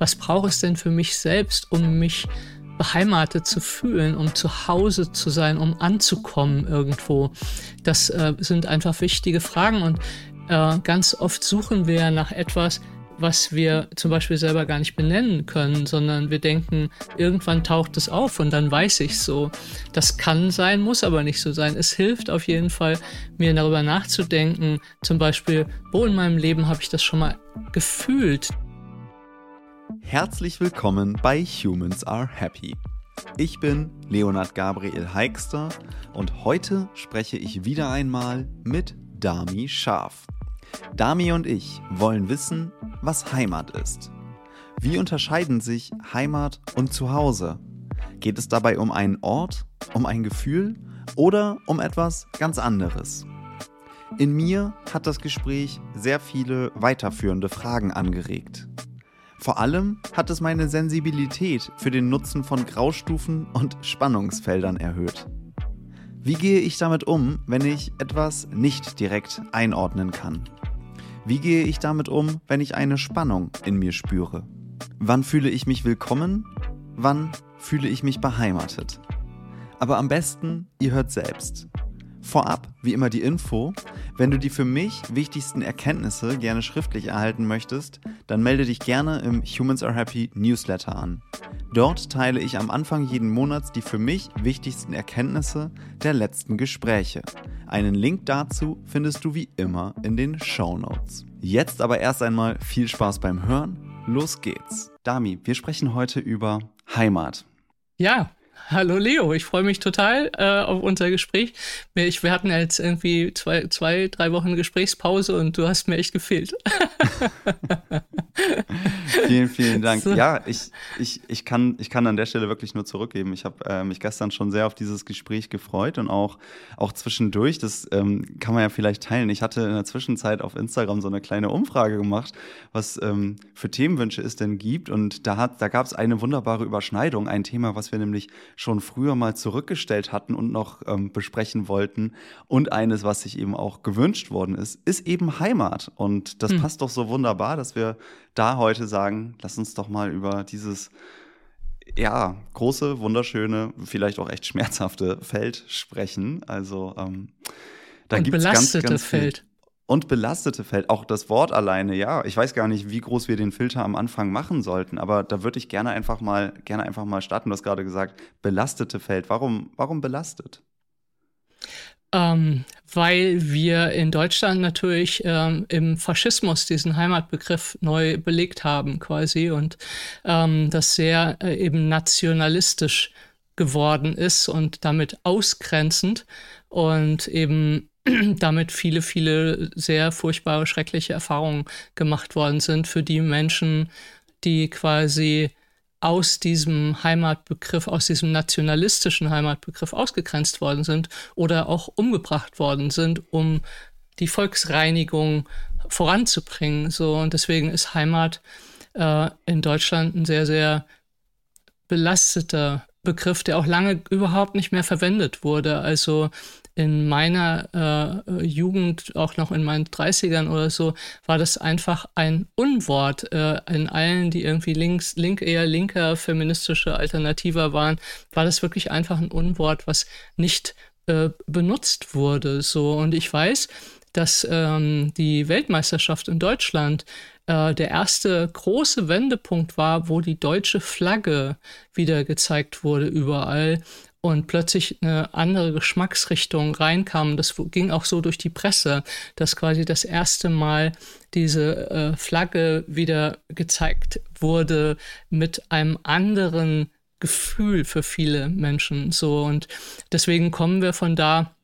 was braucht es denn für mich selbst, um mich beheimatet zu fühlen, um zu Hause zu sein, um anzukommen irgendwo. Das äh, sind einfach wichtige Fragen und äh, ganz oft suchen wir nach etwas, was wir zum Beispiel selber gar nicht benennen können, sondern wir denken, irgendwann taucht es auf und dann weiß ich so. Das kann sein, muss aber nicht so sein. Es hilft auf jeden Fall, mir darüber nachzudenken, zum Beispiel, wo in meinem Leben habe ich das schon mal gefühlt. Herzlich willkommen bei Humans Are Happy. Ich bin Leonard Gabriel Heikster und heute spreche ich wieder einmal mit Dami Scharf. Dami und ich wollen wissen, was Heimat ist. Wie unterscheiden sich Heimat und Zuhause? Geht es dabei um einen Ort, um ein Gefühl oder um etwas ganz anderes? In mir hat das Gespräch sehr viele weiterführende Fragen angeregt. Vor allem hat es meine Sensibilität für den Nutzen von Graustufen und Spannungsfeldern erhöht. Wie gehe ich damit um, wenn ich etwas nicht direkt einordnen kann? Wie gehe ich damit um, wenn ich eine Spannung in mir spüre? Wann fühle ich mich willkommen? Wann fühle ich mich beheimatet? Aber am besten, ihr hört selbst. Vorab, wie immer die Info, wenn du die für mich wichtigsten Erkenntnisse gerne schriftlich erhalten möchtest, dann melde dich gerne im Humans Are Happy Newsletter an. Dort teile ich am Anfang jeden Monats die für mich wichtigsten Erkenntnisse der letzten Gespräche. Einen Link dazu findest du wie immer in den Show Notes. Jetzt aber erst einmal viel Spaß beim Hören. Los geht's. Dami, wir sprechen heute über Heimat. Ja, Hallo Leo, ich freue mich total äh, auf unser Gespräch. Ich, wir hatten jetzt irgendwie zwei, zwei, drei Wochen Gesprächspause und du hast mir echt gefehlt. vielen, vielen Dank. So. Ja, ich, ich, ich, kann, ich kann an der Stelle wirklich nur zurückgeben. Ich habe äh, mich gestern schon sehr auf dieses Gespräch gefreut und auch, auch zwischendurch, das ähm, kann man ja vielleicht teilen. Ich hatte in der Zwischenzeit auf Instagram so eine kleine Umfrage gemacht, was ähm, für Themenwünsche es denn gibt. Und da, hat, da gab es eine wunderbare Überschneidung, ein Thema, was wir nämlich schon früher mal zurückgestellt hatten und noch ähm, besprechen wollten. Und eines, was sich eben auch gewünscht worden ist, ist eben Heimat. Und das hm. passt doch so wunderbar, dass wir da heute sagen, lass uns doch mal über dieses ja, große, wunderschöne, vielleicht auch echt schmerzhafte Feld sprechen. Also ähm, da gibt es ganz, ganz viel. Feld und belastete Feld. Auch das Wort alleine, ja. Ich weiß gar nicht, wie groß wir den Filter am Anfang machen sollten, aber da würde ich gerne einfach mal, gerne einfach mal starten. Du hast gerade gesagt, belastete Feld. Warum, warum belastet? Ähm, weil wir in Deutschland natürlich ähm, im Faschismus diesen Heimatbegriff neu belegt haben, quasi, und ähm, das sehr äh, eben nationalistisch geworden ist und damit ausgrenzend und eben damit viele, viele sehr furchtbare, schreckliche Erfahrungen gemacht worden sind für die Menschen, die quasi aus diesem Heimatbegriff, aus diesem nationalistischen Heimatbegriff ausgegrenzt worden sind oder auch umgebracht worden sind, um die Volksreinigung voranzubringen. So und deswegen ist Heimat äh, in Deutschland ein sehr, sehr belasteter Begriff, der auch lange überhaupt nicht mehr verwendet wurde. Also in meiner äh, Jugend, auch noch in meinen 30ern oder so, war das einfach ein Unwort. Äh, in allen, die irgendwie links, link, eher linker, feministische Alternativer waren, war das wirklich einfach ein Unwort, was nicht äh, benutzt wurde. So. Und ich weiß, dass ähm, die Weltmeisterschaft in Deutschland äh, der erste große Wendepunkt war, wo die deutsche Flagge wieder gezeigt wurde überall und plötzlich eine andere Geschmacksrichtung reinkam. Das ging auch so durch die Presse, dass quasi das erste Mal diese äh, Flagge wieder gezeigt wurde mit einem anderen Gefühl für viele Menschen. So und deswegen kommen wir von da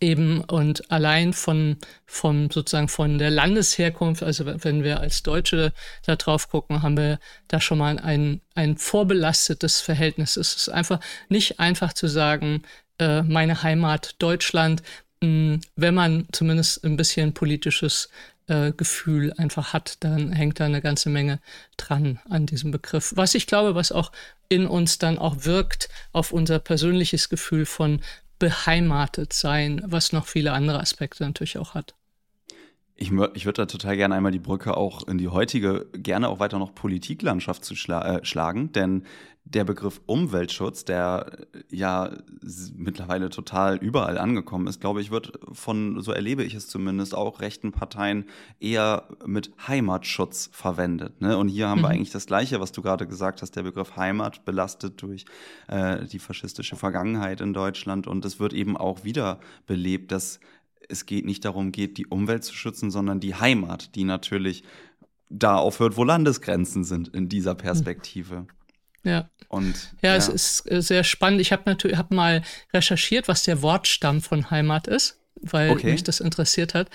eben und allein von, von sozusagen von der Landesherkunft, also wenn wir als Deutsche da drauf gucken, haben wir da schon mal ein, ein vorbelastetes Verhältnis. Es ist einfach nicht einfach zu sagen, äh, meine Heimat Deutschland, mh, hm, wenn man zumindest ein bisschen politisches äh, Gefühl einfach hat, dann hängt da eine ganze Menge dran an diesem Begriff. Was ich glaube, was auch in uns dann auch wirkt auf unser persönliches Gefühl von beheimatet sein, was noch viele andere Aspekte natürlich auch hat. Ich, ich würde da total gerne einmal die Brücke auch in die heutige, gerne auch weiter noch Politiklandschaft zu schla äh, schlagen, denn der Begriff Umweltschutz, der ja mittlerweile total überall angekommen ist, glaube ich, wird von, so erlebe ich es zumindest, auch rechten Parteien eher mit Heimatschutz verwendet. Ne? Und hier haben mhm. wir eigentlich das Gleiche, was du gerade gesagt hast, der Begriff Heimat belastet durch äh, die faschistische Vergangenheit in Deutschland. Und es wird eben auch wieder belebt, dass es geht nicht darum geht, die Umwelt zu schützen, sondern die Heimat, die natürlich da aufhört, wo Landesgrenzen sind in dieser Perspektive. Ja. Und, ja, ja. es ist äh, sehr spannend. Ich habe natürlich hab mal recherchiert, was der Wortstamm von Heimat ist, weil okay. mich das interessiert hat.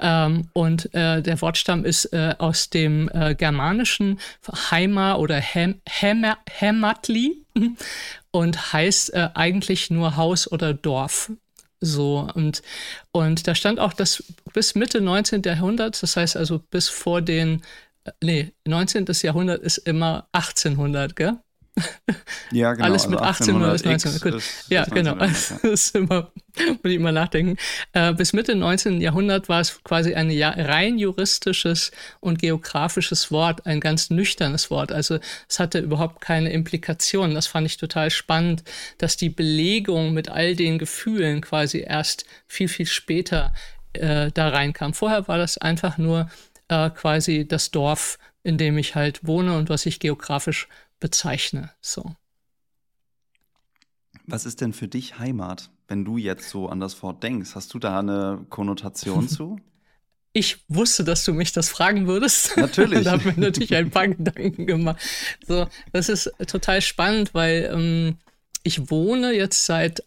Ähm, und äh, der Wortstamm ist äh, aus dem äh, germanischen Heima oder Hem, Hematli und heißt äh, eigentlich nur Haus oder Dorf. So, und, und da stand auch, dass bis Mitte 19. Jahrhunderts, das heißt also bis vor den, äh, nee, 19. Jahrhundert ist immer 1800, gell? Ja, genau. Alles mit also 1800 bis 1900. Gut. Ja, genau. Das ist immer, muss ich immer nachdenken. Äh, bis Mitte 19. Jahrhundert war es quasi ein ja, rein juristisches und geografisches Wort, ein ganz nüchternes Wort. Also es hatte überhaupt keine Implikationen. Das fand ich total spannend, dass die Belegung mit all den Gefühlen quasi erst viel, viel später äh, da reinkam. Vorher war das einfach nur äh, quasi das Dorf, in dem ich halt wohne und was ich geografisch bezeichne. So. Was ist denn für dich Heimat, wenn du jetzt so an das Wort denkst? Hast du da eine Konnotation zu? Ich wusste, dass du mich das fragen würdest. Natürlich. da habe mir natürlich ein paar Gedanken gemacht. So, das ist total spannend, weil ähm, ich wohne jetzt seit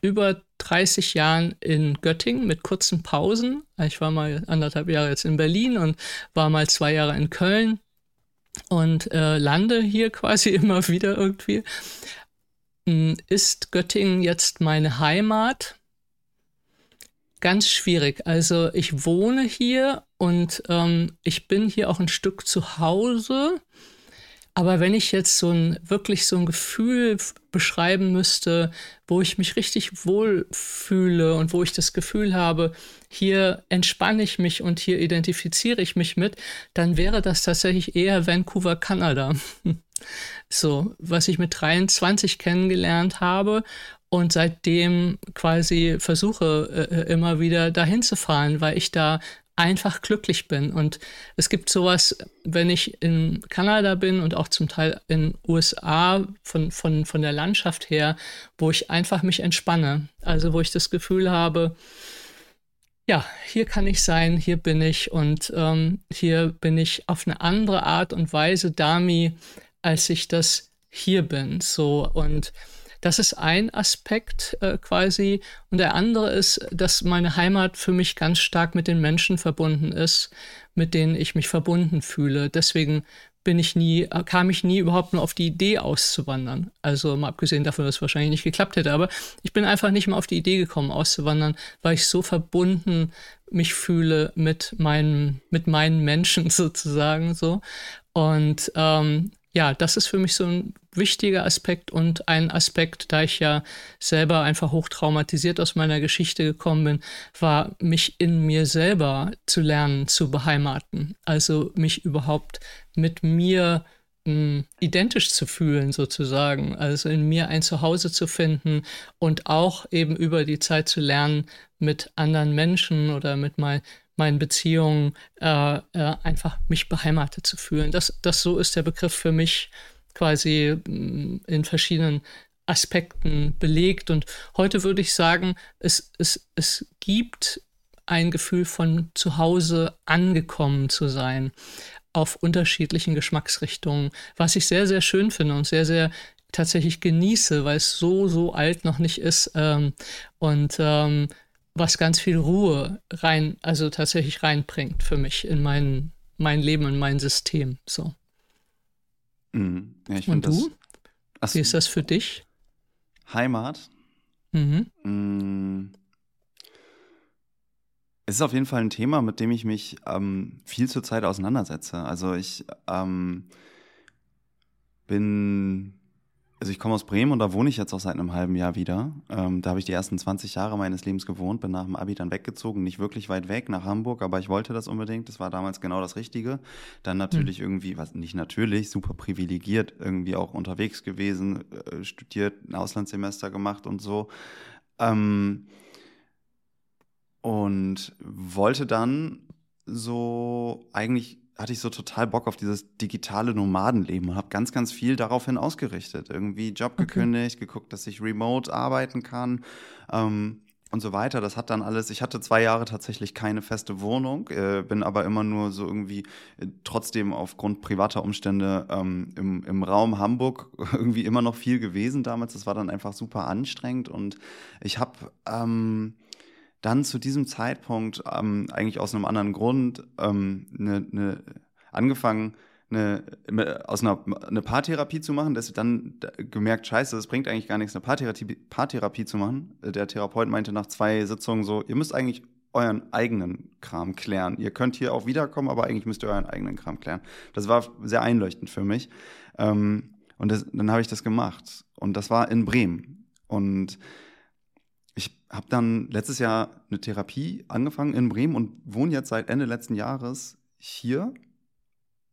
über 30 Jahren in Göttingen mit kurzen Pausen. Ich war mal anderthalb Jahre jetzt in Berlin und war mal zwei Jahre in Köln und äh, lande hier quasi immer wieder irgendwie. Hm, ist Göttingen jetzt meine Heimat? Ganz schwierig. Also ich wohne hier und ähm, ich bin hier auch ein Stück zu Hause. Aber wenn ich jetzt so ein wirklich so ein Gefühl beschreiben müsste, wo ich mich richtig wohl fühle und wo ich das Gefühl habe, hier entspanne ich mich und hier identifiziere ich mich mit, dann wäre das tatsächlich eher Vancouver, Kanada. so, was ich mit 23 kennengelernt habe und seitdem quasi versuche äh, äh, immer wieder dahin zu fahren, weil ich da einfach glücklich bin. Und es gibt sowas, wenn ich in Kanada bin und auch zum Teil in USA von, von, von der Landschaft her, wo ich einfach mich entspanne. Also wo ich das Gefühl habe, ja, hier kann ich sein, hier bin ich und ähm, hier bin ich auf eine andere Art und Weise Dami, als ich das hier bin. So und das ist ein Aspekt äh, quasi. Und der andere ist, dass meine Heimat für mich ganz stark mit den Menschen verbunden ist, mit denen ich mich verbunden fühle. Deswegen bin ich nie, kam ich nie überhaupt nur auf die Idee auszuwandern. Also mal abgesehen davon, dass es wahrscheinlich nicht geklappt hätte, aber ich bin einfach nicht mehr auf die Idee gekommen, auszuwandern, weil ich so verbunden mich fühle mit meinen, mit meinen Menschen sozusagen so. Und ähm, ja, das ist für mich so ein wichtiger Aspekt und ein Aspekt, da ich ja selber einfach hochtraumatisiert aus meiner Geschichte gekommen bin, war mich in mir selber zu lernen, zu beheimaten. Also mich überhaupt mit mir mh, hm, identisch zu fühlen sozusagen, also in mir ein Zuhause zu finden und auch eben über die Zeit zu lernen, mit anderen Menschen oder mit mein, meinen Beziehungen äh, äh, einfach mich beheimatet zu fühlen. Das, das so ist der Begriff für mich quasi mm, in verschiedenen Aspekten belegt. Und heute würde ich sagen, es, es, es gibt ein Gefühl von zu Hause angekommen zu sein auf unterschiedlichen Geschmacksrichtungen, was ich sehr, sehr schön finde und sehr, sehr tatsächlich genieße, weil es so, so alt noch nicht ist. Ähm, und ähm, was ganz viel Ruhe rein, also tatsächlich reinbringt für mich in mein, mein Leben, in mein System. So. Mhm. Ja, Und du? Das, Wie ist das für dich? Heimat? Mhm. Mhm. Es ist auf jeden Fall ein Thema, mit dem ich mich ähm, viel zur Zeit auseinandersetze. Also ich ähm, bin also ich komme aus Bremen und da wohne ich jetzt auch seit einem halben Jahr wieder. Ähm, da habe ich die ersten 20 Jahre meines Lebens gewohnt, bin nach dem Abi dann weggezogen, nicht wirklich weit weg nach Hamburg, aber ich wollte das unbedingt. Das war damals genau das Richtige. Dann natürlich mhm. irgendwie, was nicht natürlich, super privilegiert, irgendwie auch unterwegs gewesen, äh, studiert, ein Auslandssemester gemacht und so. Ähm, und wollte dann so eigentlich hatte ich so total Bock auf dieses digitale Nomadenleben und habe ganz, ganz viel daraufhin ausgerichtet. Irgendwie Job okay. gekündigt, geguckt, dass ich remote arbeiten kann ähm, und so weiter. Das hat dann alles, ich hatte zwei Jahre tatsächlich keine feste Wohnung, äh, bin aber immer nur so irgendwie äh, trotzdem aufgrund privater Umstände ähm, im, im Raum Hamburg irgendwie immer noch viel gewesen damals. Das war dann einfach super anstrengend und ich habe... Ähm, dann zu diesem Zeitpunkt ähm, eigentlich aus einem anderen Grund ähm, ne, ne, angefangen, eine, aus einer eine Paartherapie zu machen, dass ich dann gemerkt, scheiße, das bringt eigentlich gar nichts, eine Paartherapie, Paartherapie zu machen. Der Therapeut meinte nach zwei Sitzungen so, ihr müsst eigentlich euren eigenen Kram klären. Ihr könnt hier auch wiederkommen, aber eigentlich müsst ihr euren eigenen Kram klären. Das war sehr einleuchtend für mich. Ähm, und das, dann habe ich das gemacht. Und das war in Bremen. Und habe dann letztes Jahr eine Therapie angefangen in Bremen und wohne jetzt seit Ende letzten Jahres hier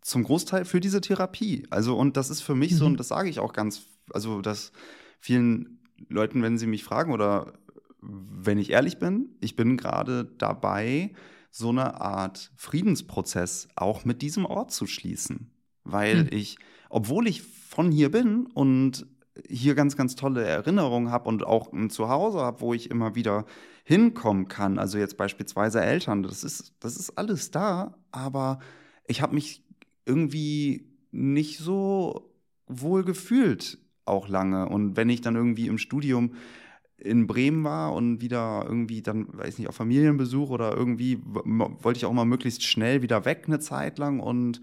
zum Großteil für diese Therapie. Also, und das ist für mich mhm. so, und das sage ich auch ganz, also, dass vielen Leuten, wenn sie mich fragen oder wenn ich ehrlich bin, ich bin gerade dabei, so eine Art Friedensprozess auch mit diesem Ort zu schließen. Weil mhm. ich, obwohl ich von hier bin und hier ganz, ganz tolle Erinnerungen habe und auch ein Zuhause habe, wo ich immer wieder hinkommen kann. Also jetzt beispielsweise Eltern, das ist, das ist alles da, aber ich habe mich irgendwie nicht so wohl gefühlt auch lange. Und wenn ich dann irgendwie im Studium in Bremen war und wieder irgendwie dann, weiß nicht, auf Familienbesuch oder irgendwie wollte ich auch mal möglichst schnell wieder weg eine Zeit lang und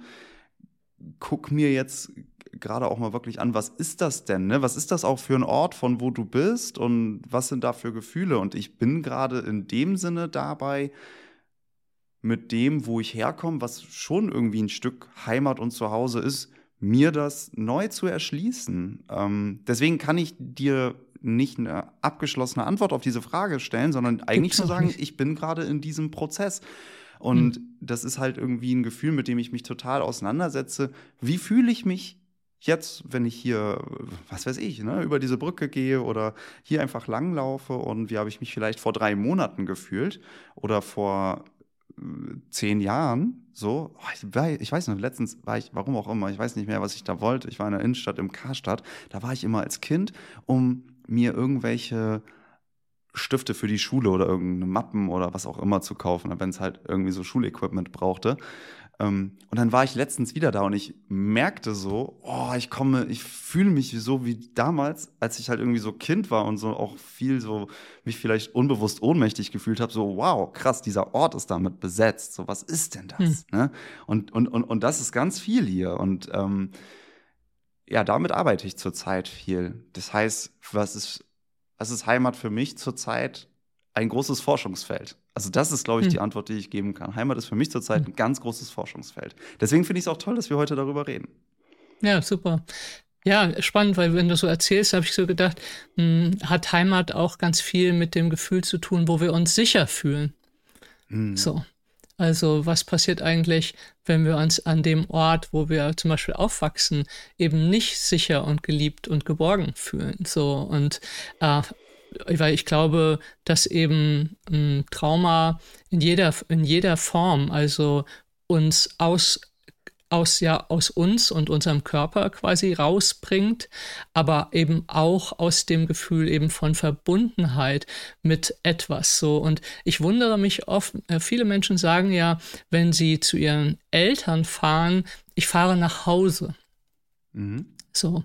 guck mir jetzt gerade auch mal wirklich an, was ist das denn? Ne? Was ist das auch für ein Ort, von wo du bist und was sind da für Gefühle? Und ich bin gerade in dem Sinne dabei, mit dem, wo ich herkomme, was schon irgendwie ein Stück Heimat und Zuhause ist, mir das neu zu erschließen. Ähm, deswegen kann ich dir nicht eine abgeschlossene Antwort auf diese Frage stellen, sondern eigentlich nur sagen, ich bin gerade in diesem Prozess. Und mhm. das ist halt irgendwie ein Gefühl, mit dem ich mich total auseinandersetze. Wie fühle ich mich jetzt, wenn ich hier, was weiß ich, ne, über diese Brücke gehe oder hier einfach langlaufe und wie habe ich mich vielleicht vor drei Monaten gefühlt oder vor äh, zehn Jahren so, oh, ich, weiß noch, letztens war ich, warum auch immer, ich weiß nicht mehr, was ich da wollte. Ich war in der Innenstadt im Karstadt, da war ich immer als Kind, um mir irgendwelche Stifte für die Schule oder irgendeine Mappen oder was auch immer zu kaufen, wenn es halt irgendwie so Schulequipment brauchte. Ähm, und dann war ich letztens wieder da und ich merkte so, oh, ich komme, ich fühle mich so wie damals, als ich halt irgendwie so Kind war und so auch viel so mich vielleicht unbewusst ohnmächtig gefühlt habe, so wow, krass, dieser Ort ist damit besetzt. So, was ist denn das? Hm. Ne? Und, und, und, und das ist ganz viel hier. Und ähm, ja, damit arbeite ich zurzeit viel. Das heißt, was ist, was ist Heimat für mich zurzeit? Ein großes Forschungsfeld. Also das ist, glaube ich, die hm. Antwort, die ich geben kann. Heimat ist für mich zurzeit hm. ein ganz großes Forschungsfeld. Deswegen finde ich es auch toll, dass wir heute darüber reden. Ja, super. Ja, spannend, weil wenn du so erzählst, habe ich so gedacht, mh, hm, hat Heimat auch ganz viel mit dem Gefühl zu tun, wo wir uns sicher fühlen. Hm. So. Also was passiert eigentlich, wenn wir uns an dem Ort, wo wir zum Beispiel aufwachsen, eben nicht sicher und geliebt und geborgen fühlen? So und äh, weil ich glaube, dass eben ein Trauma in jeder, in jeder Form, also uns aus aus ja aus uns und unserem Körper quasi rausbringt, aber eben auch aus dem Gefühl eben von Verbundenheit mit etwas so und ich wundere mich oft äh, viele Menschen sagen ja, wenn sie zu ihren Eltern fahren, ich fahre nach Hause. Mhm. So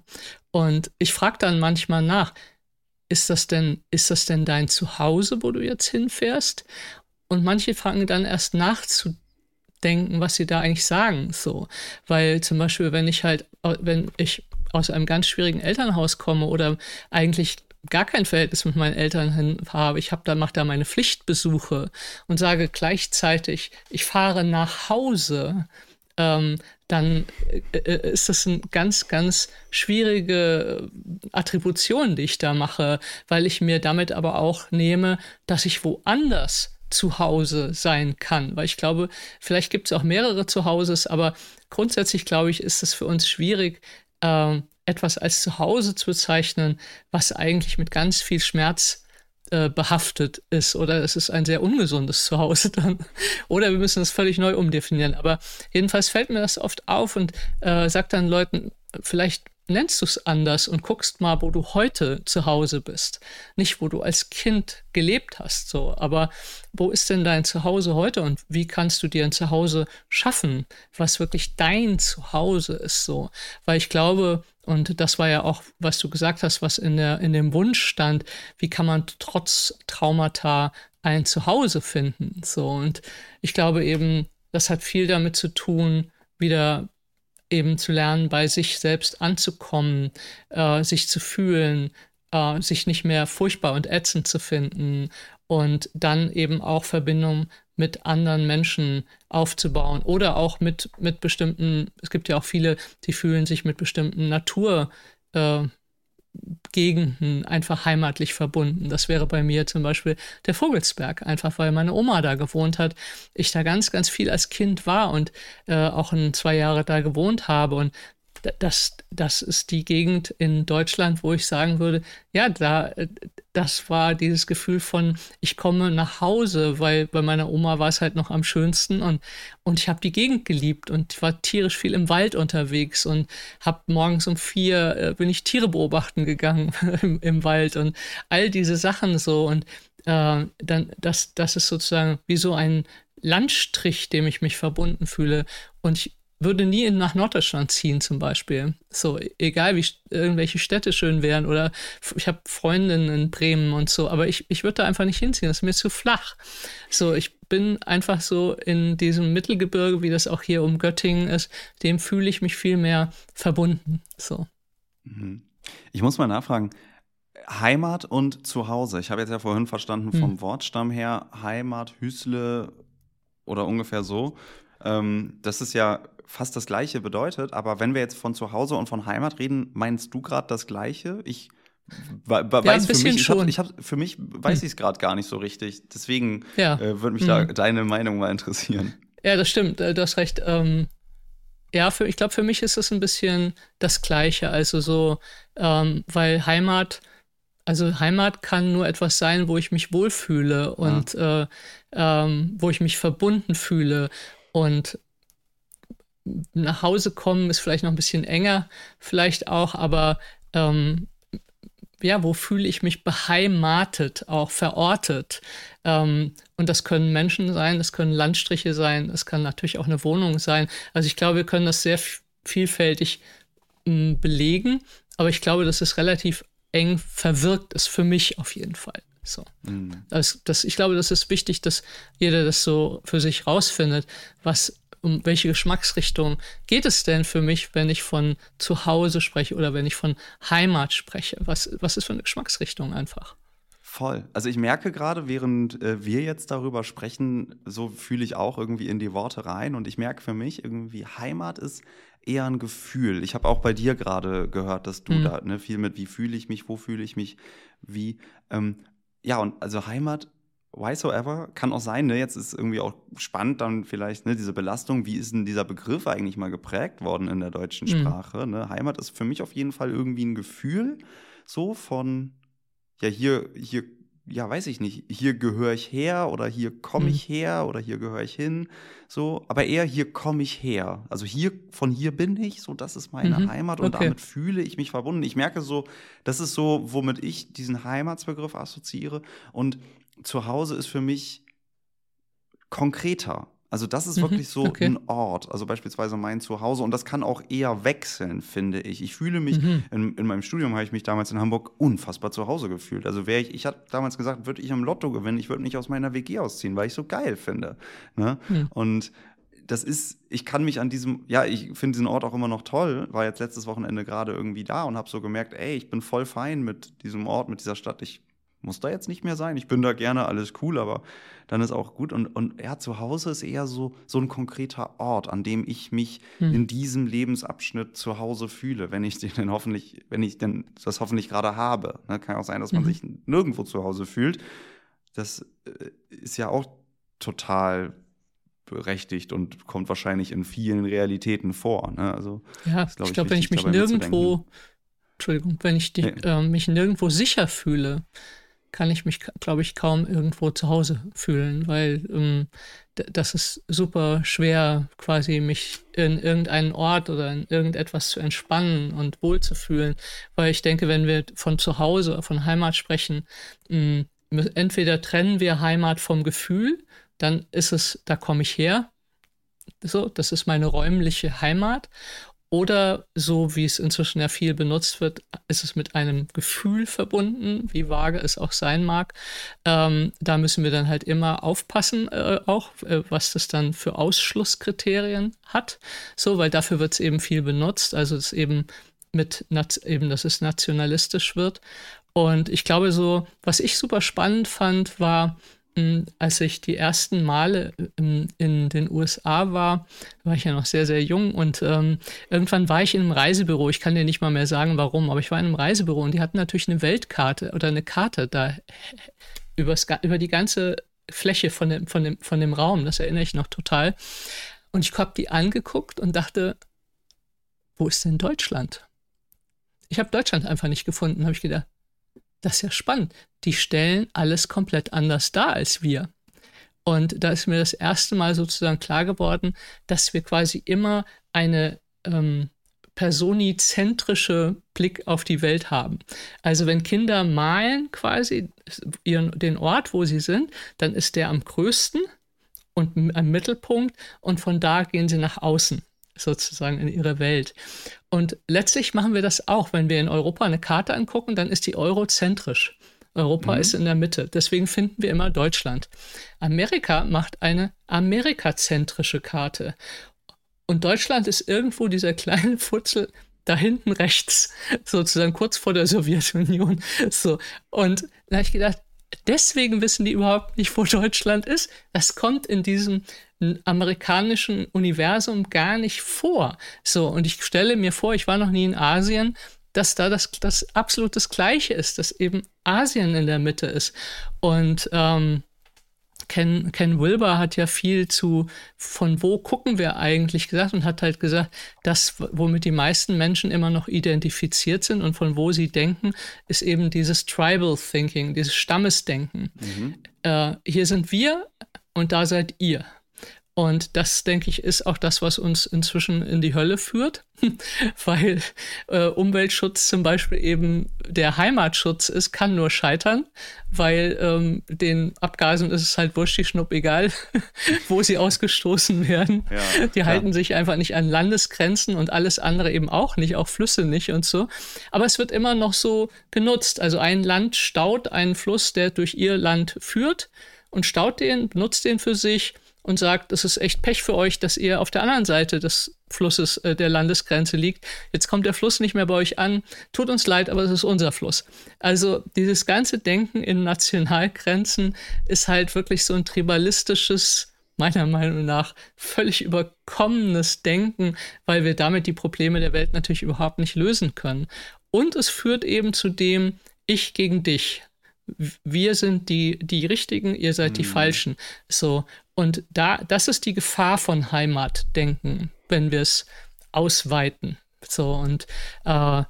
und ich frage dann manchmal nach, ist das denn, ist das denn dein Zuhause, wo du jetzt hinfährst? Und manche fangen dann erst nachzudenken, was sie da eigentlich sagen, so. Weil zum Beispiel, wenn ich halt, wenn ich aus einem ganz schwierigen Elternhaus komme oder eigentlich gar kein Verhältnis mit meinen Eltern habe. Ich habe da mache da meine Pflichtbesuche und sage gleichzeitig, ich fahre nach Hause. Ähm, dann äh, äh, ist das eine ganz, ganz schwierige Attribution, die ich da mache, weil ich mir damit aber auch nehme, dass ich woanders zu Hause sein kann. Weil ich glaube, vielleicht gibt es auch mehrere Zuhauses, aber grundsätzlich glaube ich, ist es für uns schwierig, äh, etwas als Zuhause zu bezeichnen, was eigentlich mit ganz viel Schmerz äh, behaftet ist oder es ist ein sehr ungesundes Zuhause dann. Oder wir müssen es völlig neu umdefinieren. Aber jedenfalls fällt mir das oft auf und äh, sagt dann Leuten, vielleicht nennst du es anders und guckst mal, wo du heute zu Hause bist. Nicht, wo du als Kind gelebt hast, so. Aber wo ist denn dein Zuhause heute und wie kannst du dir ein Zuhause schaffen, was wirklich dein Zuhause ist, so? Weil ich glaube, und das war ja auch, was du gesagt hast, was in, der, in dem Wunsch stand, wie kann man trotz Traumata ein Zuhause finden, so. Und ich glaube eben, das hat viel damit zu tun, wieder eben zu lernen, bei sich selbst anzukommen, äh, sich zu fühlen, äh, sich nicht mehr furchtbar und ätzend zu finden und dann eben auch Verbindung mit anderen Menschen aufzubauen oder auch mit, mit bestimmten, es gibt ja auch viele, die fühlen sich mit bestimmten Natur, äh, einfach heimatlich verbunden. Das wäre bei mir zum Beispiel der Vogelsberg, einfach weil meine Oma da gewohnt hat. Ich da ganz, ganz viel als Kind war und äh, auch in zwei Jahre da gewohnt habe. Und das, das ist die Gegend in Deutschland, wo ich sagen würde, ja, da, das war dieses Gefühl von, ich komme nach Hause, weil bei meiner Oma war es halt noch am schönsten und, und ich habe die Gegend geliebt und war tierisch viel im Wald unterwegs und habe morgens um vier, äh, bin ich Tiere beobachten gegangen im, im, Wald und all diese Sachen so und äh, dann, das, das ist sozusagen wie so ein Landstrich, dem ich mich verbunden fühle und ich würde nie nach Norddeutschland ziehen zum Beispiel. So, egal wie irgendwelche Städte schön wären oder ich habe Freundinnen in Bremen und so, aber ich, ich würde da einfach nicht hinziehen, das ist mir zu flach. So, ich bin einfach so in diesem Mittelgebirge, wie das auch hier um Göttingen ist, dem fühle ich mich viel mehr verbunden. So. Mhm. Ich muss mal nachfragen, Heimat und Zuhause. Ich habe jetzt ja vorhin verstanden vom hm. Wortstamm her Heimat, Hüsle oder ungefähr so. Ähm, das ist ja fast das Gleiche bedeutet. Aber wenn wir jetzt von zu Hause und von Heimat reden, meinst du gerade das Gleiche? Ich weiß ja, für mich, ich hab, ich hab, für mich weiß hm. ich es gerade gar nicht so richtig. Deswegen ja. äh, würde mich hm. da deine Meinung mal interessieren. Ja, das stimmt. Äh, du hast recht. Ähm, ja, für, ich glaube, für mich ist es ein bisschen das Gleiche. Also so, ähm, weil Heimat, also Heimat kann nur etwas sein, wo ich mich wohlfühle und ja. äh, ähm, wo ich mich verbunden fühle. Und nach Hause kommen ist vielleicht noch ein bisschen enger, vielleicht auch, aber ähm, ja, wo fühle ich mich beheimatet, auch verortet? Ähm, und das können Menschen sein, das können Landstriche sein, das kann natürlich auch eine Wohnung sein. Also ich glaube, wir können das sehr vielfältig m, belegen, aber ich glaube, dass es relativ eng verwirkt ist, für mich auf jeden Fall. So. Mhm. Das, das, ich glaube, das ist wichtig, dass jeder das so für sich rausfindet, was um welche Geschmacksrichtung geht es denn für mich, wenn ich von Zuhause spreche oder wenn ich von Heimat spreche? Was, was ist für eine Geschmacksrichtung einfach? Voll. Also ich merke gerade, während äh, wir jetzt darüber sprechen, so fühle ich auch irgendwie in die Worte rein und ich merke für mich irgendwie, Heimat ist eher ein Gefühl. Ich habe auch bei dir gerade gehört, dass du mhm. da ne, viel mit, wie fühle ich mich, wo fühle ich mich, wie. Ähm, ja, und also Heimat why so ever, kann auch sein, ne? Jetzt ist irgendwie auch spannend dann vielleicht, ne, diese Belastung, wie ist denn dieser Begriff eigentlich mal geprägt worden in der deutschen mhm. Sprache? Ne? Heimat ist für mich auf jeden Fall irgendwie ein Gefühl, so von, ja, hier, hier, ja, weiß ich nicht, hier gehöre ich her oder hier komme mhm. ich her oder hier gehöre ich hin, so, aber eher hier komme ich her. Also hier, von hier bin ich, so, das ist meine mhm. Heimat und okay. damit fühle ich mich verbunden. Ich merke so, das ist so, womit ich diesen Heimatsbegriff assoziiere und zu Hause ist für mich konkreter. Also das ist mhm, wirklich so okay. ein Ort, also beispielsweise mein Zuhause und das kann auch eher wechseln, finde ich. Ich fühle mich, mhm. in, in, meinem Studium habe ich mich damals in Hamburg unfassbar zu Hause gefühlt. Also wäre ich, ich hatte damals gesagt, würde ich am Lotto gewinnen, ich würde nicht aus meiner WG ausziehen, weil ich so geil finde. Ne? Mhm. Und das ist, ich kann mich an diesem, ja, ich finde diesen Ort auch immer noch toll, war jetzt letztes Wochenende gerade irgendwie da und habe so gemerkt, ey, ich bin voll fein mit diesem Ort, mit dieser Stadt. Ich muss da jetzt nicht mehr sein. Ich bin da gerne, alles cool, aber dann ist auch gut. Und, und ja, zu Hause ist eher so, so ein konkreter Ort, an dem ich mich hm. in diesem Lebensabschnitt zu Hause fühle, wenn ich den denn hoffentlich, wenn ich denn das hoffentlich gerade habe. Ne, kann auch sein, dass man mhm. sich nirgendwo zu Hause fühlt. Das äh, ist ja auch total berechtigt und kommt wahrscheinlich in vielen Realitäten vor. Ne? Also, ja, glaub ich glaube, wenn ich mich nirgendwo, Entschuldigung, wenn ich die, nee. äh, mich nirgendwo sicher fühle, kann ich mich, glaube ich, kaum irgendwo zu Hause fühlen, weil ähm, das ist super schwer, quasi mich in irgendeinen Ort oder in irgendetwas zu entspannen und wohlzufühlen, weil ich denke, wenn wir von zu Hause, von Heimat sprechen, mh, entweder trennen wir Heimat vom Gefühl, dann ist es, da komme ich her, so, das ist meine räumliche Heimat, oder so wie es inzwischen ja viel benutzt wird, ist es mit einem Gefühl verbunden, wie vage es auch sein mag. Ähm, da müssen wir dann halt immer aufpassen, äh, auch äh, was das dann für Ausschlusskriterien hat. So, weil dafür wird es eben viel benutzt. Also es eben mit eben, dass es nationalistisch wird. Und ich glaube so, was ich super spannend fand, war, als ich die ersten Male in, in, den USA war, war ich ja noch sehr, sehr jung und ähm, irgendwann war ich in einem Reisebüro. Ich kann dir nicht mal mehr sagen, warum, aber ich war in einem Reisebüro und die hatten natürlich eine Weltkarte oder eine Karte da übers, über die ganze Fläche von dem, von, dem, von dem Raum. Das erinnere ich noch total. Und ich habe die angeguckt und dachte, wo ist denn Deutschland? Ich habe Deutschland einfach nicht gefunden, habe ich gedacht. Das ist ja spannend. Die stellen alles komplett anders dar als wir. Und da ist mir das erste Mal sozusagen klar geworden, dass wir quasi immer eine ähm, personizentrische Blick auf die Welt haben. Also wenn Kinder malen quasi ihren, den Ort, wo sie sind, dann ist der am größten und am Mittelpunkt und von da gehen sie nach außen sozusagen in ihre Welt. Und letztlich machen wir das auch, wenn wir in Europa eine Karte angucken, dann ist die eurozentrisch. Europa mhm. ist in der Mitte. Deswegen finden wir immer Deutschland. Amerika macht eine amerikazentrische Karte. Und Deutschland ist irgendwo dieser kleine Futzel da hinten rechts, sozusagen kurz vor der Sowjetunion. So. Und da habe ich gedacht, deswegen wissen die überhaupt nicht, wo Deutschland ist. Das kommt in diesem amerikanischen Universum gar nicht vor. So, und ich stelle mir vor, ich war noch nie in Asien, dass da das, das absolut das Gleiche ist, dass eben Asien in der Mitte ist. Und ähm, Ken, Ken Wilber hat ja viel zu, von wo gucken wir eigentlich gesagt und hat halt gesagt, das, womit die meisten Menschen immer noch identifiziert sind und von wo sie denken, ist eben dieses Tribal Thinking, dieses Stammesdenken. Mhm. Äh, hier sind wir und da seid ihr. Und das, denke ich, ist auch das, was uns inzwischen in die Hölle führt, weil äh, Umweltschutz zum Beispiel eben der Heimatschutz ist, kann nur scheitern, weil ähm, den Abgasen ist es halt wurscht, die Schnupp egal, wo sie ausgestoßen werden. Ja, die halten sich einfach nicht an Landesgrenzen und alles andere eben auch nicht, auch Flüsse nicht und so. Aber es wird immer noch so genutzt. Also ein Land staut einen Fluss, der durch ihr Land führt und staut den, benutzt den für sich und sagt, es ist echt Pech für euch, dass ihr auf der anderen Seite des Flusses äh, der Landesgrenze liegt. Jetzt kommt der Fluss nicht mehr bei euch an. Tut uns leid, aber es ist unser Fluss. Also dieses ganze Denken in Nationalgrenzen ist halt wirklich so ein tribalistisches, meiner Meinung nach völlig überkommenes Denken, weil wir damit die Probleme der Welt natürlich überhaupt nicht lösen können. Und es führt eben zu dem Ich gegen dich wir sind die, die Richtigen, ihr seid die mhm. Falschen. So. Und da, das ist die Gefahr von Heimatdenken, wenn wir es ausweiten. So, und äh,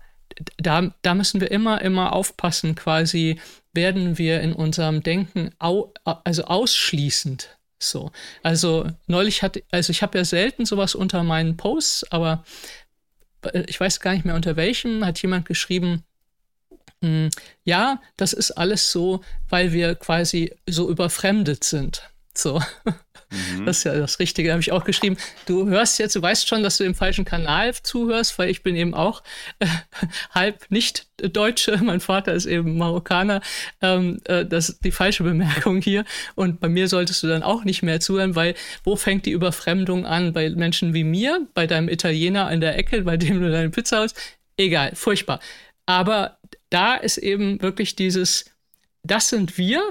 da, da müssen wir immer, immer aufpassen, quasi werden wir in unserem Denken au, also ausschließend. So. Also neulich hatte, also ich habe ja selten sowas unter meinen Posts, aber äh, ich weiß gar nicht mehr unter welchem, hat jemand geschrieben, hm, ja, das ist alles so, weil wir quasi so überfremdet sind. So. Mhm. Das ist ja das Richtige, habe ich auch geschrieben. Du hörst jetzt, du weißt schon, dass du im falschen Kanal zuhörst, weil ich bin eben auch äh, halb nicht Deutsche. Mein Vater ist eben Marokkaner. Ähm, äh, das ist die falsche Bemerkung hier. Und bei mir solltest du dann auch nicht mehr zuhören, weil wo fängt die Überfremdung an? Bei Menschen wie mir, bei deinem Italiener in der Ecke, bei dem du deine Pizza hast? Egal, furchtbar. Aber da ist eben wirklich dieses das sind wir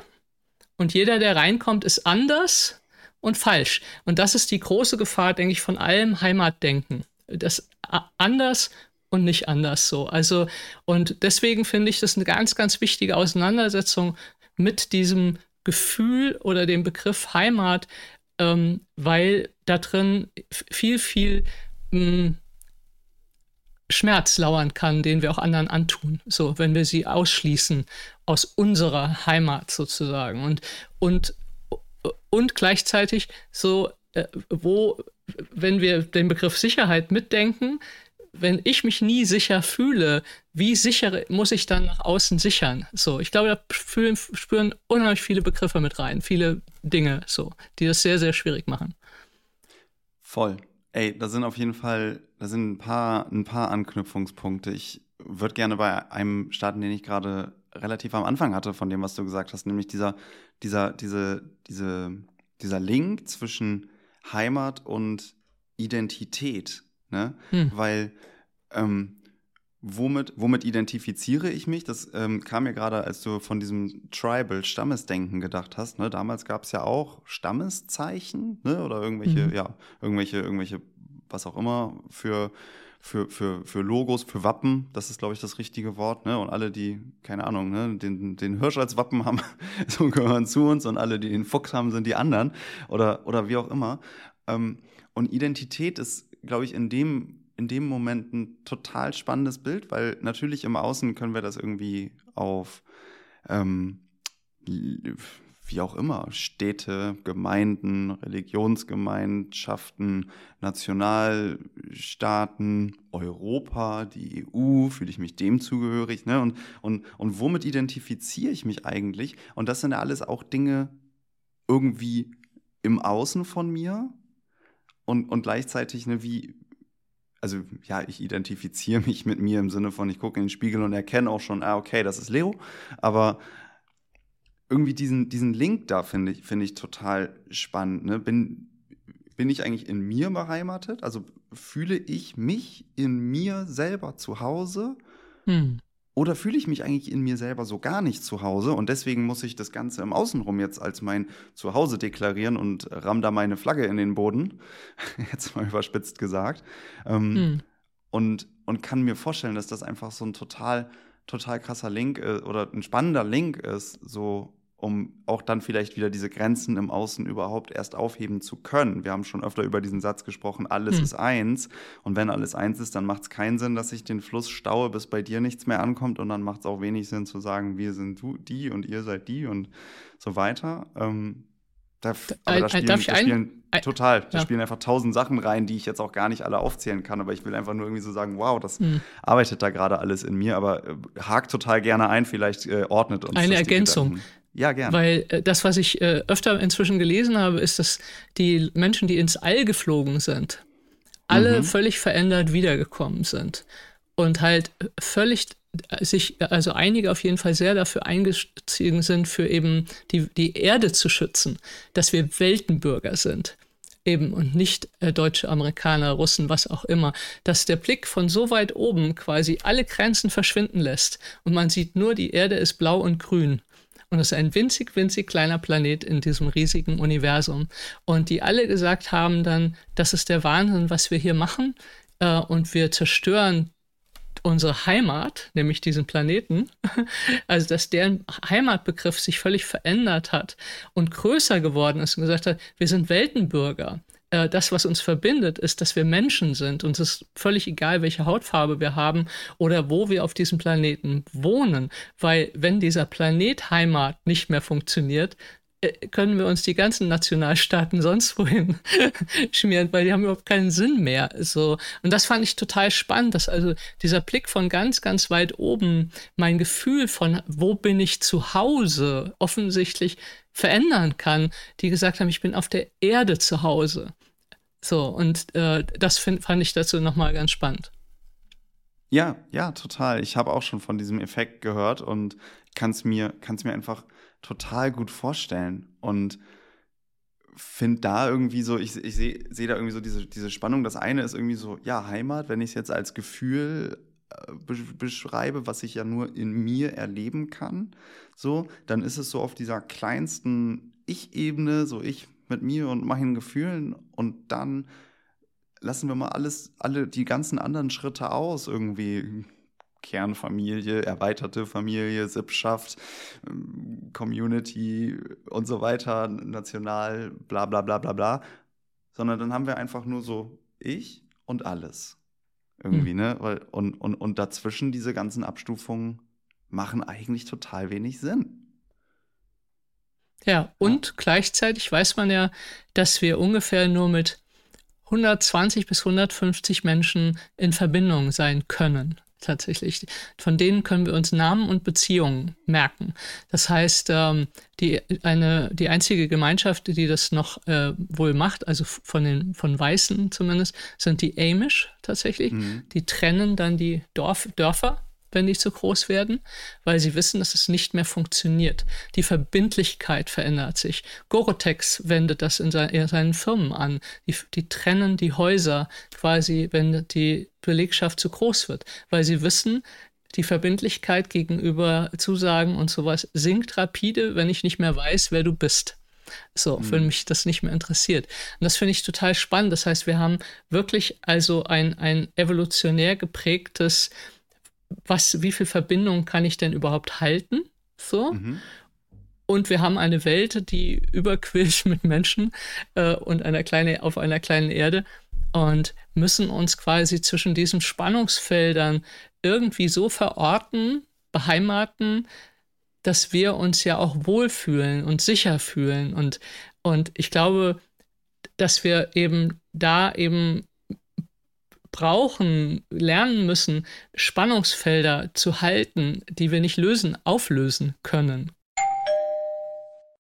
und jeder, der reinkommt, ist anders und falsch. Und das ist die große Gefahr, denke ich, von allem Heimatdenken. Das anders und nicht anders so. Also, und deswegen finde ich das eine ganz, ganz wichtige Auseinandersetzung mit diesem Gefühl oder dem Begriff Heimat, ähm, weil da drin viel, viel mh, hm, Schmerz lauern kann, den wir auch anderen antun, so wenn wir sie ausschließen aus unserer Heimat sozusagen und und und gleichzeitig so äh, wo wenn wir den Begriff Sicherheit mitdenken, wenn ich mich nie sicher fühle, wie sicher muss ich dann nach außen sichern? So, ich glaube, da fühlen, spüren unheimlich viele Begriffe mit rein, viele Dinge, so, die das sehr, sehr schwierig machen. Voll. Ey, da sind auf jeden Fall, da sind ein paar, ein paar Anknüpfungspunkte. Ich würde gerne bei einem starten, den ich gerade relativ am Anfang hatte, von dem, was du gesagt hast, nämlich dieser, dieser, diese, diese, dieser Link zwischen Heimat und Identität. Ne? Hm. Weil ähm, womit, womit identifiziere ich mich? Das ähm, kam mir gerade, als du von diesem Tribal-Stammesdenken gedacht hast. Ne? Damals gab es ja auch Stammeszeichen ne? oder irgendwelche, mhm. ja, irgendwelche, irgendwelche, was auch immer für für, für, für Logos, für Wappen, das ist, glaube ich, das richtige Wort, ne? Und alle, die, keine Ahnung, ne, den, den Hirsch als Wappen haben, so gehören zu uns und alle, die den Fuchs haben, sind die anderen oder, oder wie auch immer. Ähm, und Identität ist, glaube ich, in dem in dem Moment ein total spannendes Bild, weil natürlich im Außen können wir das irgendwie auf ähm, wie auch immer, Städte, Gemeinden, Religionsgemeinschaften, Nationalstaaten, Europa, die EU, fühle ich mich dem zugehörig, ne? Und, und, und womit identifiziere ich mich eigentlich? Und das sind ja alles auch Dinge irgendwie im Außen von mir und, und gleichzeitig, ne, wie, also ja, ich identifiziere mich mit mir im Sinne von, ich gucke in den Spiegel und erkenne auch schon, ah, okay, das ist Leo. Aber irgendwie diesen, diesen Link da finde ich, finde ich total spannend. Ne? Bin, bin ich eigentlich in mir beheimatet? Also fühle ich mich in mir selber zu Hause? Hm. Oder fühle ich mich eigentlich in mir selber so gar nicht zu Hause und deswegen muss ich das Ganze im Außenrum jetzt als mein Zuhause deklarieren und ramm da meine Flagge in den Boden, jetzt mal überspitzt gesagt. Ähm, hm. und, und kann mir vorstellen, dass das einfach so ein total, total krasser Link äh, oder ein spannender Link ist, so um auch dann vielleicht wieder diese Grenzen im Außen überhaupt erst aufheben zu können. Wir haben schon öfter über diesen Satz gesprochen, alles hm. ist eins. Und wenn alles eins ist, dann macht es keinen Sinn, dass ich den Fluss staue, bis bei dir nichts mehr ankommt. Und dann macht es auch wenig Sinn zu sagen, wir sind du, die und ihr seid die und so weiter. Ähm, da, aber da spielen, da spielen ein, total, da ja. spielen einfach tausend Sachen rein, die ich jetzt auch gar nicht alle aufzählen kann, aber ich will einfach nur irgendwie so sagen, wow, das hm. arbeitet da gerade alles in mir, aber äh, hakt total gerne ein, vielleicht äh, ordnet uns. Eine Ergänzung. Ja, gerne. Weil äh, das, was ich äh, öfter inzwischen gelesen habe, ist, dass die Menschen, die ins All geflogen sind, alle mhm. völlig verändert wiedergekommen sind. Und halt völlig äh, sich, also einige auf jeden Fall sehr dafür eingestiegen sind, für eben die, die Erde zu schützen, dass wir Weltenbürger sind. Eben und nicht äh, Deutsche, Amerikaner, Russen, was auch immer. Dass der Blick von so weit oben quasi alle Grenzen verschwinden lässt und man sieht nur, die Erde ist blau und grün und es ist ein winzig, winzig kleiner Planet in diesem riesigen Universum. Und die alle gesagt haben dann, das ist der Wahnsinn, was wir hier machen. Äh, und wir zerstören unsere Heimat, nämlich diesen Planeten, also dass deren Heimatbegriff sich völlig verändert hat und größer geworden ist und gesagt hat, wir sind Weltenbürger. Äh, das, was uns verbindet, ist, dass wir Menschen sind. Uns ist völlig egal, welche Hautfarbe wir haben oder wo wir auf diesem Planeten wohnen. Weil wenn dieser Planet Heimat nicht mehr funktioniert, äh, können wir uns die ganzen Nationalstaaten sonst wohin schmieren, weil die haben überhaupt keinen Sinn mehr. So. Und das fand ich total spannend, dass also dieser Blick von ganz, ganz weit oben mein Gefühl von, wo bin ich zu Hause, offensichtlich verändern kann, die gesagt haben, ich bin auf der Erde zu Hause. So, und äh, das find, fand ich dazu nochmal ganz spannend. Ja, ja, total. Ich habe auch schon von diesem Effekt gehört und kann es mir, kann's mir einfach total gut vorstellen. Und finde da irgendwie so, ich, ich sehe seh da irgendwie so diese, diese Spannung. Das eine ist irgendwie so, ja, Heimat, wenn ich es jetzt als Gefühl äh, beschreibe, was ich ja nur in mir erleben kann, so, dann ist es so auf dieser kleinsten Ich-Ebene, so ich mit mir und meinen Gefühlen und dann lassen wir mal alles, alle die ganzen anderen Schritte aus, irgendwie Kernfamilie, erweiterte Familie, Sippschaft, ähm, Community und so weiter, national, bla bla bla bla bla. Sondern dann haben wir einfach nur so ich und alles. Irgendwie, mhm. ne? Weil, und, und, und dazwischen diese ganzen Abstufungen machen eigentlich total wenig Sinn. Ja, und ja. gleichzeitig weiß man ja, dass wir ungefähr nur mit 120 bis 150 Menschen in Verbindung sein können tatsächlich. Von denen können wir uns Namen und Beziehungen merken. Das heißt, ähm, die, eine, die einzige Gemeinschaft, die das noch äh, wohl macht, also von den von Weißen zumindest, sind die Amish tatsächlich. Mhm. Die trennen dann die Dorf, Dörfer wenn die zu groß werden, weil sie wissen, dass es nicht mehr funktioniert. Die Verbindlichkeit verändert sich. Gorotex wendet das in, seinen Firmen an. Die, die trennen die Häuser quasi, wenn die Belegschaft zu groß wird, weil sie wissen, die Verbindlichkeit gegenüber Zusagen und sowas sinkt rapide, wenn ich nicht mehr weiß, wer du bist. So, mhm. wenn mich das nicht mehr interessiert. Und das finde ich total spannend. Das heißt, wir haben wirklich also ein, ein evolutionär geprägtes was, wie viel Verbindung kann ich denn überhaupt halten? So. Mhm. Und wir haben eine Welt, die überquillt mit Menschen äh, und einer kleine, auf einer kleinen Erde und müssen uns quasi zwischen diesen Spannungsfeldern irgendwie so verorten, beheimaten, dass wir uns ja auch wohlfühlen und sicher fühlen. Und, und ich glaube, dass wir eben da eben brauchen, lernen müssen, Spannungsfelder zu halten, die wir nicht lösen, auflösen können.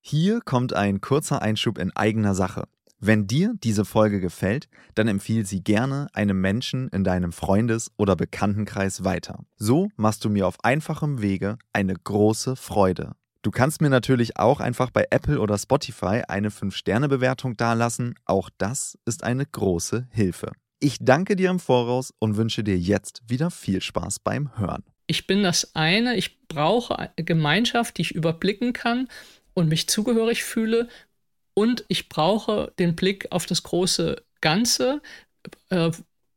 Hier kommt ein kurzer Einschub in eigener Sache. Wenn dir diese Folge gefällt, dann empfiehl sie gerne einem Menschen in deinem Freundes- oder Bekanntenkreis weiter. So machst du mir auf einfachem Wege eine große Freude. Du kannst mir natürlich auch einfach bei Apple oder Spotify eine 5-Sterne-Bewertung dalassen. Auch das ist eine große Hilfe. Ich danke dir im Voraus und wünsche dir jetzt wieder viel Spaß beim Hören. Ich bin das eine, ich brauche eine Gemeinschaft, die ich überblicken kann und mich zugehörig fühle. Und ich brauche den Blick auf das große Ganze, äh,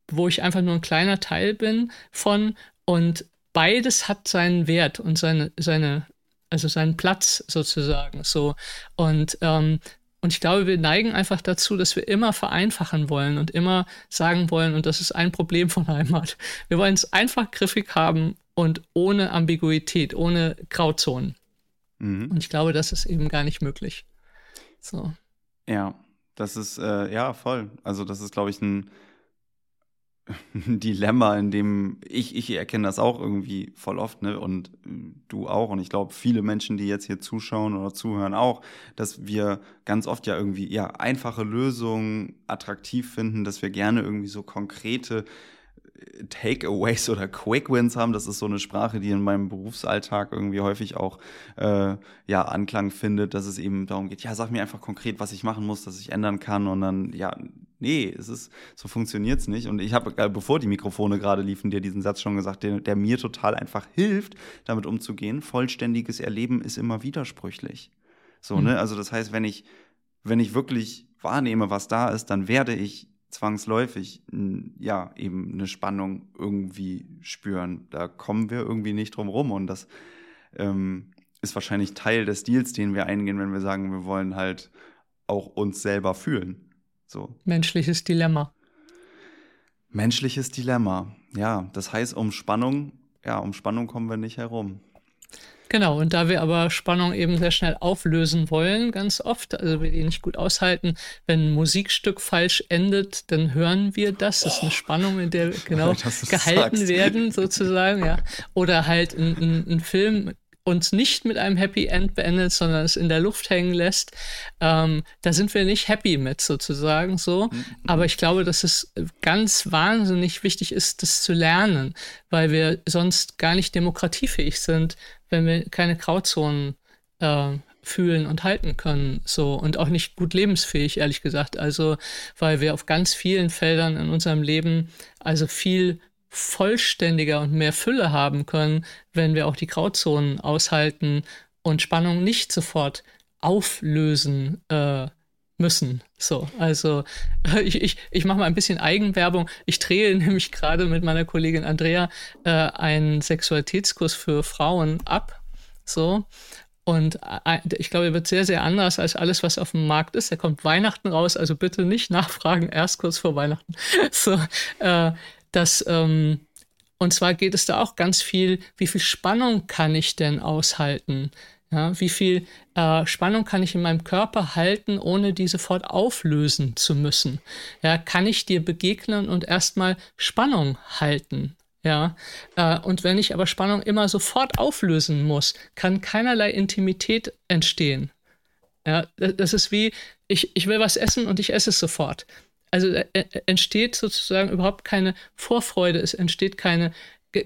wo ich einfach nur ein kleiner Teil bin von. Und beides hat seinen Wert und seine, seine also seinen Platz sozusagen. So. Und ähm, und ich glaube, wir neigen einfach dazu, dass wir immer vereinfachen wollen und immer sagen wollen, und das ist ein Problem von Heimat. Wir wollen es einfach griffig haben und ohne Ambiguität, ohne Grauzonen. Mhm. Und ich glaube, das ist eben gar nicht möglich. So. Ja, das ist, äh, ja, voll. Also, das ist, glaube ich, ein ein Dilemma, in dem ich, ich erkenne das auch irgendwie voll oft, ne? Und äh, du auch. Und ich glaube, viele Menschen, die jetzt hier zuschauen oder zuhören, auch, dass wir ganz oft ja irgendwie ja einfache Lösungen attraktiv finden, dass wir gerne irgendwie so konkrete Takeaways oder Quick Wins haben. Das ist so eine Sprache, die in meinem Berufsalltag irgendwie häufig auch äh, ja Anklang findet, dass es eben darum geht, ja, sag mir einfach konkret, was ich machen muss, dass ich ändern kann und dann ja, nee, es ist so funktioniert's nicht und ich habe äh, bevor die Mikrofone gerade liefen, dir diesen Satz schon gesagt, der, der mir total einfach hilft, damit umzugehen. Vollständiges Erleben ist immer widersprüchlich. So, mhm. ne? Also das heißt, wenn ich wenn ich wirklich wahrnehme, was da ist, dann werde ich zwangsläufig ja eben eine Spannung irgendwie spüren. Da kommen wir irgendwie nicht drum rum und das ähm, ist wahrscheinlich Teil des Deals, den wir eingehen, wenn wir sagen, wir wollen halt auch uns selber fühlen. So. Menschliches Dilemma. Menschliches Dilemma. Ja, das heißt, um Spannung, ja, um Spannung kommen wir nicht herum. Genau, und da wir aber Spannung eben sehr schnell auflösen wollen, ganz oft, also wir die nicht gut aushalten, wenn ein Musikstück falsch endet, dann hören wir das. Das ist eine Spannung, in der genau gehalten sagst. werden, sozusagen, ja. Oder halt ein, ein, ein Film uns nicht mit einem Happy End beendet, sondern es in der Luft hängen lässt, ähm, da sind wir nicht happy mit sozusagen so. Mhm. Aber ich glaube, dass es ganz wahnsinnig wichtig ist, das zu lernen, weil wir sonst gar nicht demokratiefähig sind, wenn wir keine Grauzonen äh, fühlen und halten können, so und auch nicht gut lebensfähig, ehrlich gesagt. Also, weil wir auf ganz vielen Feldern in unserem Leben also viel vollständiger und mehr Fülle haben können, wenn wir auch die Grauzonen aushalten und Spannung nicht sofort auflösen äh, müssen. So, also ich, ich, ich mache mal ein bisschen Eigenwerbung. Ich drehe nämlich gerade mit meiner Kollegin Andrea äh, einen Sexualitätskurs für Frauen ab. So. Und äh, ich glaube, er wird sehr, sehr anders als alles, was auf dem Markt ist. Er kommt Weihnachten raus, also bitte nicht nachfragen, erst kurz vor Weihnachten. So, äh, das, ähm, und zwar geht es da auch ganz viel, wie viel Spannung kann ich denn aushalten? Ja, wie viel äh, Spannung kann ich in meinem Körper halten, ohne die sofort auflösen zu müssen? Ja, kann ich dir begegnen und erstmal Spannung halten? Ja, äh, und wenn ich aber Spannung immer sofort auflösen muss, kann keinerlei Intimität entstehen. Ja, das ist wie, ich, ich will was essen und ich esse es sofort. Also äh, äh, entsteht sozusagen überhaupt keine Vorfreude, es entsteht keine,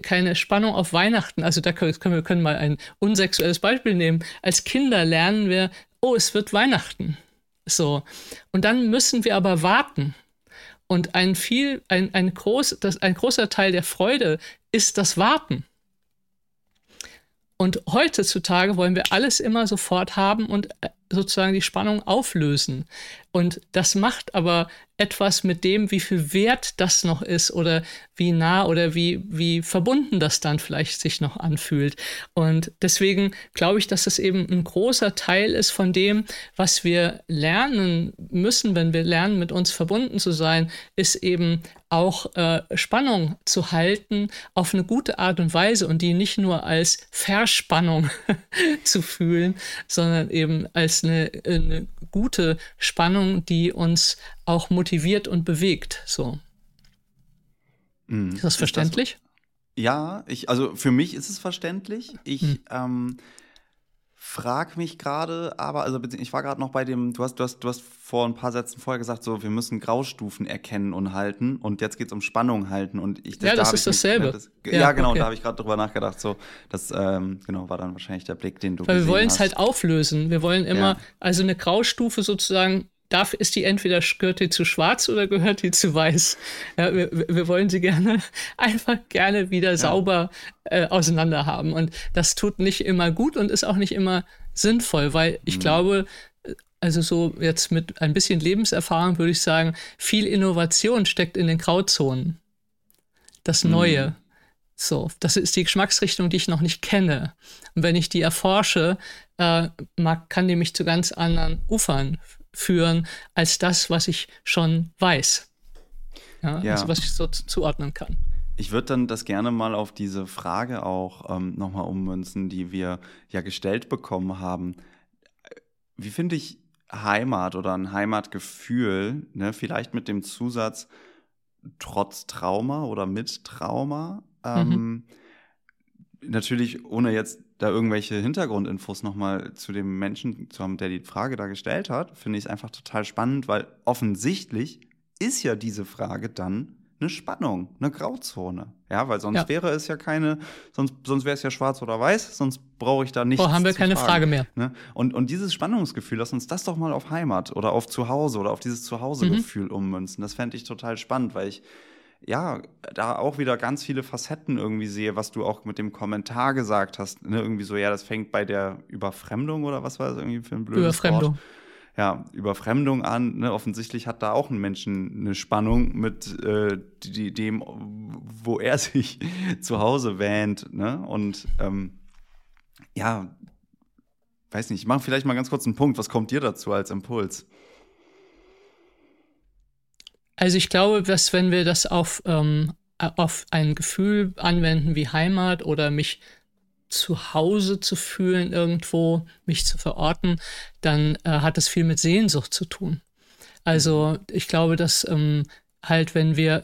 keine Spannung auf Weihnachten. Also da können wir können mal ein unsexuelles Beispiel nehmen. Als Kinder lernen wir, oh, es wird Weihnachten. So. Und dann müssen wir aber warten. Und ein viel, ein, ein, groß, das, ein großer Teil der Freude ist das Warten. Und heutzutage wollen wir alles immer sofort haben und äh, sozusagen die Spannung auflösen. Und das macht aber etwas mit dem, wie viel wert das noch ist oder wie nah oder wie, wie verbunden das dann vielleicht sich noch anfühlt. Und deswegen glaube ich, dass das eben ein großer Teil ist von dem, was wir lernen müssen, wenn wir lernen, mit uns verbunden zu sein, ist eben auch äh, Spannung zu halten auf eine gute Art und Weise und die nicht nur als Verspannung zu fühlen, sondern eben als eine, eine gute Spannung, die uns auch motiviert und bewegt. So. Mhm. Ist das verständlich? Ist das, ja, ich, also für mich ist es verständlich. Ich mhm. ähm, frag mich gerade, aber, also ich war gerade noch bei dem, du hast, du hast, du hast vor ein paar Sätzen vorher gesagt, so, wir müssen Graustufen erkennen und halten und jetzt geht es um Spannung halten und ich das, Ja, das da ist dasselbe. das, ja, ja, genau, okay. da habe ich gerade drüber nachgedacht, so, das, ähm, genau, war dann wahrscheinlich der Blick, den du Weil wir wollen es halt auflösen. Wir wollen immer, ja. also eine Graustufe sozusagen darf, ist die entweder gehört die zu schwarz oder gehört die zu weiß. Ja, wir, wir wollen sie gerne einfach gerne wieder ja. sauber äh, auseinander haben. Und das tut nicht immer gut und ist auch nicht immer sinnvoll, weil ich mhm. glaube, also so jetzt mit ein bisschen Lebenserfahrung würde ich sagen, viel Innovation steckt in den Grauzonen. Das mhm. Neue. Mhm. So, das ist die Geschmacksrichtung, die ich noch nicht kenne. Und wenn ich die erforsche, äh, mag, kann die mich zu ganz anderen Ufern führen als das, was ich schon weiß. Ja, ja. Also was ich so zuordnen kann. Ich würde dann das gerne mal auf diese Frage auch ähm, nochmal ummünzen, die wir ja gestellt bekommen haben. Wie finde ich Heimat oder ein Heimatgefühl, ne? vielleicht mit dem Zusatz trotz Trauma oder mit Trauma? Ähm, mhm. Natürlich ohne jetzt da irgendwelche Hintergrundinfos nochmal zu dem Menschen zu haben, der die Frage da gestellt hat, finde ich es einfach total spannend, weil offensichtlich ist ja diese Frage dann eine Spannung, eine Grauzone. Ja, weil sonst ja. wäre es ja keine, sonst, sonst wäre es ja schwarz oder weiß, sonst brauche ich da nichts. Oh, haben wir keine fragen, Frage mehr. Ne? Und, und dieses Spannungsgefühl, lass uns das doch mal auf Heimat oder auf Zuhause oder auf dieses Zuhausegefühl mhm. ummünzen. Das fände ich total spannend, weil ich ja, da auch wieder ganz viele Facetten irgendwie sehe, was du auch mit dem Kommentar gesagt hast. Ne? Irgendwie so, ja, das fängt bei der Überfremdung oder was war das irgendwie für ein blödes Überfremdung. Wort? Ja, Überfremdung an. Ne? Offensichtlich hat da auch ein Menschen eine Spannung mit äh, die, dem, wo er sich zu Hause wähnt. Ne? Und ähm, ja, weiß nicht, ich mache vielleicht mal ganz kurz einen Punkt. Was kommt dir dazu als Impuls? Also ich glaube, dass wenn wir das auf, ähm, auf ein Gefühl anwenden wie Heimat oder mich zu Hause zu fühlen irgendwo, mich zu verorten, dann äh, hat das viel mit Sehnsucht zu tun. Also ich glaube, dass ähm, halt, wenn wir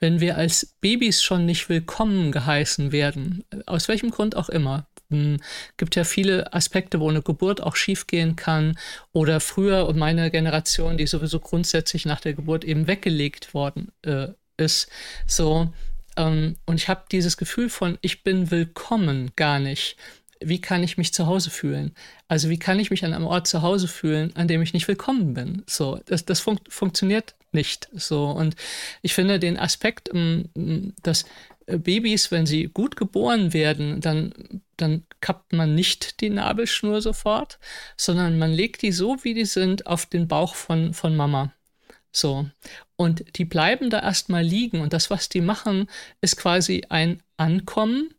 wenn wir als Babys schon nicht willkommen geheißen werden, aus welchem Grund auch immer, hm, gibt ja viele Aspekte, wo eine Geburt auch schiefgehen kann oder früher und meine Generation, die sowieso grundsätzlich nach der Geburt eben weggelegt worden äh, ist. So, ähm, und ich habe dieses Gefühl von, ich bin willkommen gar nicht. Wie kann ich mich zu Hause fühlen? Also wie kann ich mich an einem Ort zu Hause fühlen, an dem ich nicht willkommen bin? So, das, das fun funktioniert nicht so. Und ich finde den Aspekt, ähm, dass äh, Babys, wenn sie gut geboren werden, dann, dann kappt man nicht die Nabelschnur sofort, sondern man legt die so, wie die sind, auf den Bauch von, von Mama. So. Und die bleiben da erstmal liegen. Und das, was die machen, ist quasi ein Ankommen.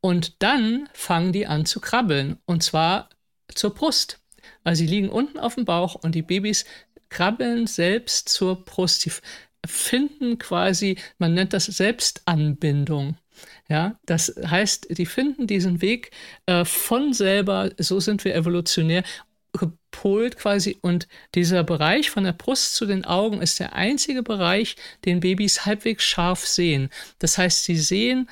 Und dann fangen die an zu krabbeln. Und zwar zur Brust. Also sie liegen unten auf dem Bauch und die Babys krabbeln selbst zur Brust. Sie finden quasi, man nennt das Selbstanbindung. Ja, das heißt, die finden diesen Weg äh, von selber, so sind wir evolutionär gepolt quasi und dieser Bereich von der Brust zu den Augen ist der einzige Bereich, den Babys halbwegs scharf sehen. Das heißt, sie sehen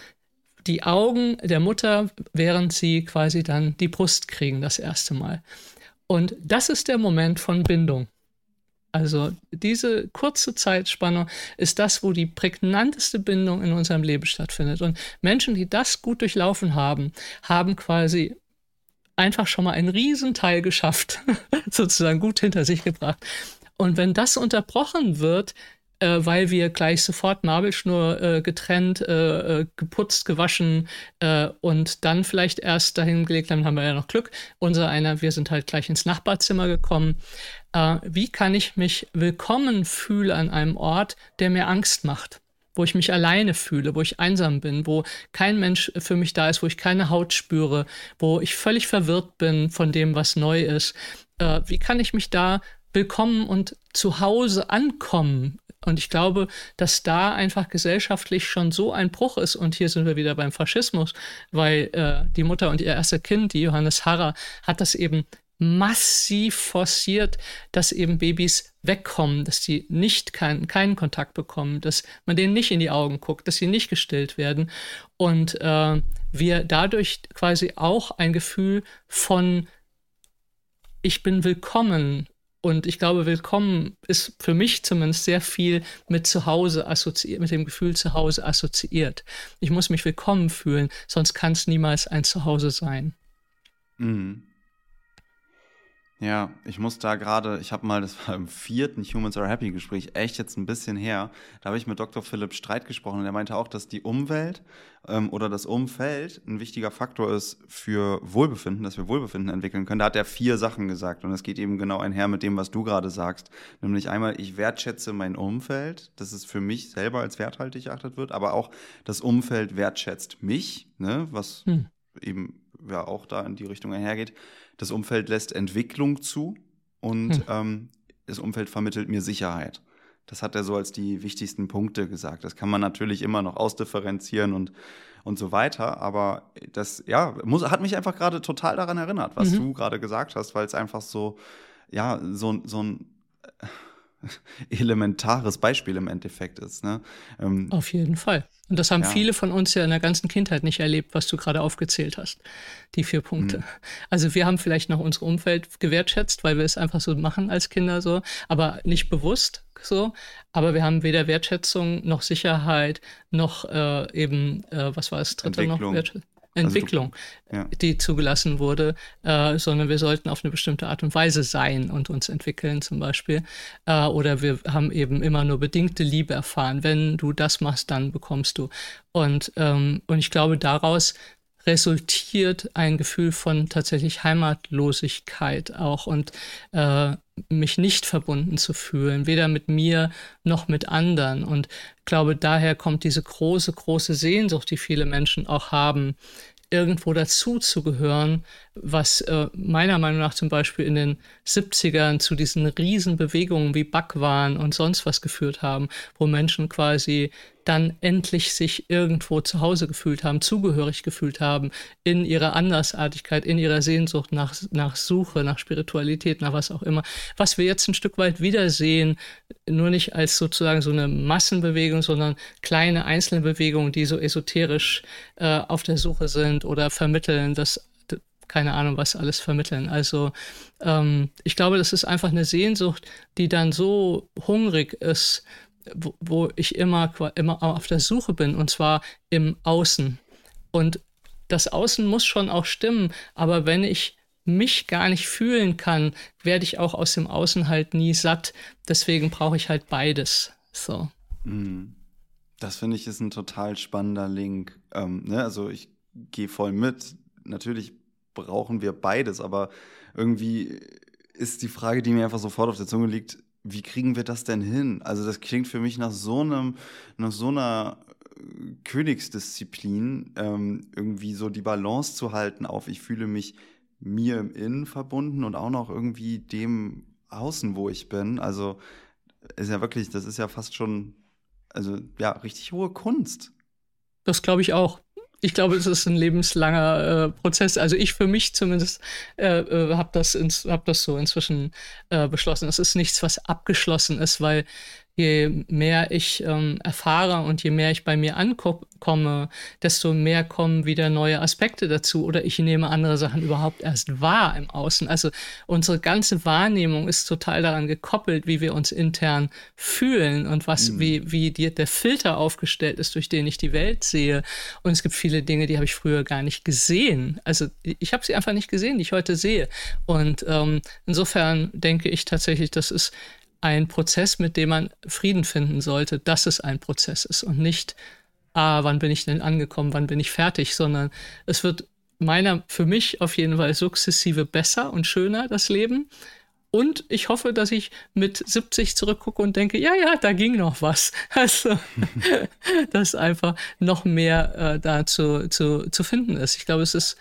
die Augen der Mutter, während sie quasi dann die Brust kriegen das erste Mal. Und das ist der Moment von Bindung. Also diese kurze Zeitspanne ist das, wo die prägnanteste Bindung in unserem Leben stattfindet. Und Menschen, die das gut durchlaufen haben, haben quasi einfach schon mal einen Riesenteil geschafft, sozusagen gut hinter sich gebracht. Und wenn das unterbrochen wird, äh, weil wir gleich sofort Nabelschnur äh, getrennt, äh, äh, geputzt, gewaschen äh, und dann vielleicht erst dahin gelegt haben, haben wir ja noch Glück. Unser einer, wir sind halt gleich ins Nachbarzimmer gekommen. Äh, wie kann ich mich willkommen fühlen an einem Ort, der mir Angst macht? wo ich mich alleine fühle, wo ich einsam bin, wo kein Mensch für mich da ist, wo ich keine Haut spüre, wo ich völlig verwirrt bin von dem, was neu ist. Äh, wie kann ich mich da willkommen und zu Hause ankommen und ich glaube, dass da einfach gesellschaftlich schon so ein Bruch ist. Und hier sind wir wieder beim Faschismus, weil äh, die Mutter und ihr erster Kind, die Johannes Harrer, hat das eben massiv forciert, dass eben Babys wegkommen, dass die nicht kein, keinen Kontakt bekommen, dass man denen nicht in die Augen guckt, dass sie nicht gestillt werden. Und äh, wir dadurch quasi auch ein Gefühl von ich bin willkommen und ich glaube, willkommen ist für mich zumindest sehr viel mit Zuhause assoziiert, mit dem Gefühl Zuhause assoziiert. Ich muss mich willkommen fühlen, sonst kann es niemals ein Zuhause sein. Mhm. Ja, ich muss da gerade, ich habe mal, das war im vierten Humans Are Happy Gespräch, echt jetzt ein bisschen her, da habe ich mit Dr. Philipp Streit gesprochen und er meinte auch, dass die Umwelt ähm, oder das Umfeld ein wichtiger Faktor ist für Wohlbefinden, dass wir Wohlbefinden entwickeln können. Da hat er vier Sachen gesagt und es geht eben genau einher mit dem, was du gerade sagst. Nämlich einmal, ich wertschätze mein Umfeld, dass es für mich selber als werthaltig erachtet wird, aber auch das Umfeld wertschätzt mich, ne, was hm. eben ja auch da in die Richtung einhergeht. Das Umfeld lässt Entwicklung zu und hm. ähm, das Umfeld vermittelt mir Sicherheit. Das hat er so als die wichtigsten Punkte gesagt. Das kann man natürlich immer noch ausdifferenzieren und, und so weiter. Aber das, ja, muss, hat mich einfach gerade total daran erinnert, was mhm. du gerade gesagt hast, weil es einfach so, ja, so, so ein elementares Beispiel im Endeffekt ist. Ne? Ähm, Auf jeden Fall. Und das haben ja. viele von uns ja in der ganzen Kindheit nicht erlebt, was du gerade aufgezählt hast. Die vier Punkte. Mhm. Also wir haben vielleicht noch unser Umfeld gewertschätzt, weil wir es einfach so machen als Kinder so, aber nicht bewusst so. Aber wir haben weder Wertschätzung noch Sicherheit noch äh, eben, äh, was war das dritte noch? Wertschätzung Entwicklung, also du, ja. die zugelassen wurde, äh, sondern wir sollten auf eine bestimmte Art und Weise sein und uns entwickeln zum Beispiel. Äh, oder wir haben eben immer nur bedingte Liebe erfahren. Wenn du das machst, dann bekommst du. Und, ähm, und ich glaube, daraus resultiert ein Gefühl von tatsächlich Heimatlosigkeit auch und äh, mich nicht verbunden zu fühlen, weder mit mir noch mit anderen. Und glaube, daher kommt diese große, große Sehnsucht, die viele Menschen auch haben, irgendwo dazu zu gehören, was äh, meiner Meinung nach zum Beispiel in den 70ern zu diesen Riesenbewegungen wie Backwaren und sonst was geführt haben, wo Menschen quasi dann endlich sich irgendwo zu Hause gefühlt haben, zugehörig gefühlt haben, in ihrer Andersartigkeit, in ihrer Sehnsucht nach, nach Suche, nach Spiritualität, nach was auch immer. Was wir jetzt ein Stück weit wiedersehen, nur nicht als sozusagen so eine Massenbewegung, sondern kleine einzelne Bewegungen, die so esoterisch äh, auf der Suche sind oder vermitteln, dass keine Ahnung, was alles vermitteln. Also ähm, ich glaube, das ist einfach eine Sehnsucht, die dann so hungrig ist wo, wo ich immer, immer auf der Suche bin, und zwar im Außen. Und das Außen muss schon auch stimmen, aber wenn ich mich gar nicht fühlen kann, werde ich auch aus dem Außen halt nie satt. Deswegen brauche ich halt beides. So. Mhm. Das finde ich ist ein total spannender Link. Ähm, ne? Also ich gehe voll mit. Natürlich brauchen wir beides, aber irgendwie ist die Frage, die mir einfach sofort auf der Zunge liegt, wie kriegen wir das denn hin? Also das klingt für mich nach so einem, nach so einer äh, Königsdisziplin, ähm, irgendwie so die Balance zu halten auf, ich fühle mich mir im Innen verbunden und auch noch irgendwie dem Außen, wo ich bin. Also ist ja wirklich, das ist ja fast schon, also ja, richtig hohe Kunst. Das glaube ich auch ich glaube, es ist ein lebenslanger äh, Prozess. Also ich für mich zumindest äh, äh, habe das, hab das so inzwischen äh, beschlossen. Es ist nichts, was abgeschlossen ist, weil je mehr ich ähm, erfahre und je mehr ich bei mir ankomme, desto mehr kommen wieder neue Aspekte dazu oder ich nehme andere Sachen überhaupt erst wahr im Außen. Also unsere ganze Wahrnehmung ist total daran gekoppelt, wie wir uns intern fühlen und was, mhm. wie, wie die, der Filter aufgestellt ist, durch den ich die Welt sehe. Und es gibt viele Dinge, die habe ich früher gar nicht gesehen. Also ich habe sie einfach nicht gesehen, die ich heute sehe. Und ähm, insofern denke ich tatsächlich, das ist ein Prozess, mit dem man Frieden finden sollte, dass es ein Prozess ist und nicht, ah, wann bin ich denn angekommen, wann bin ich fertig, sondern es wird meiner, für mich auf jeden Fall sukzessive besser und schöner, das Leben. Und ich hoffe, dass ich mit 70 zurückgucke und denke, ja, ja, da ging noch was. Also, dass einfach noch mehr äh, da zu, zu, zu finden ist. Ich glaube, es ist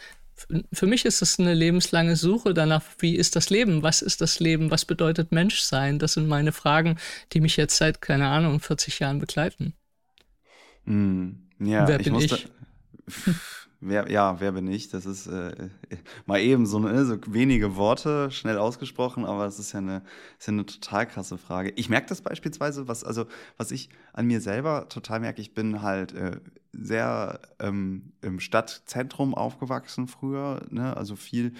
für mich ist es eine lebenslange Suche danach, wie ist das Leben, was ist das Leben, was bedeutet Menschsein? Das sind meine Fragen, die mich jetzt seit, keine Ahnung, 40 Jahren begleiten. Mm, ja, wer ich bin ich? Wer, ja, wer bin ich? Das ist äh, mal eben so, ne, so wenige Worte, schnell ausgesprochen, aber es ist ja eine, ist eine total krasse Frage. Ich merke das beispielsweise, was, also, was ich an mir selber total merke, ich bin halt äh, sehr ähm, im Stadtzentrum aufgewachsen früher, ne? also viel,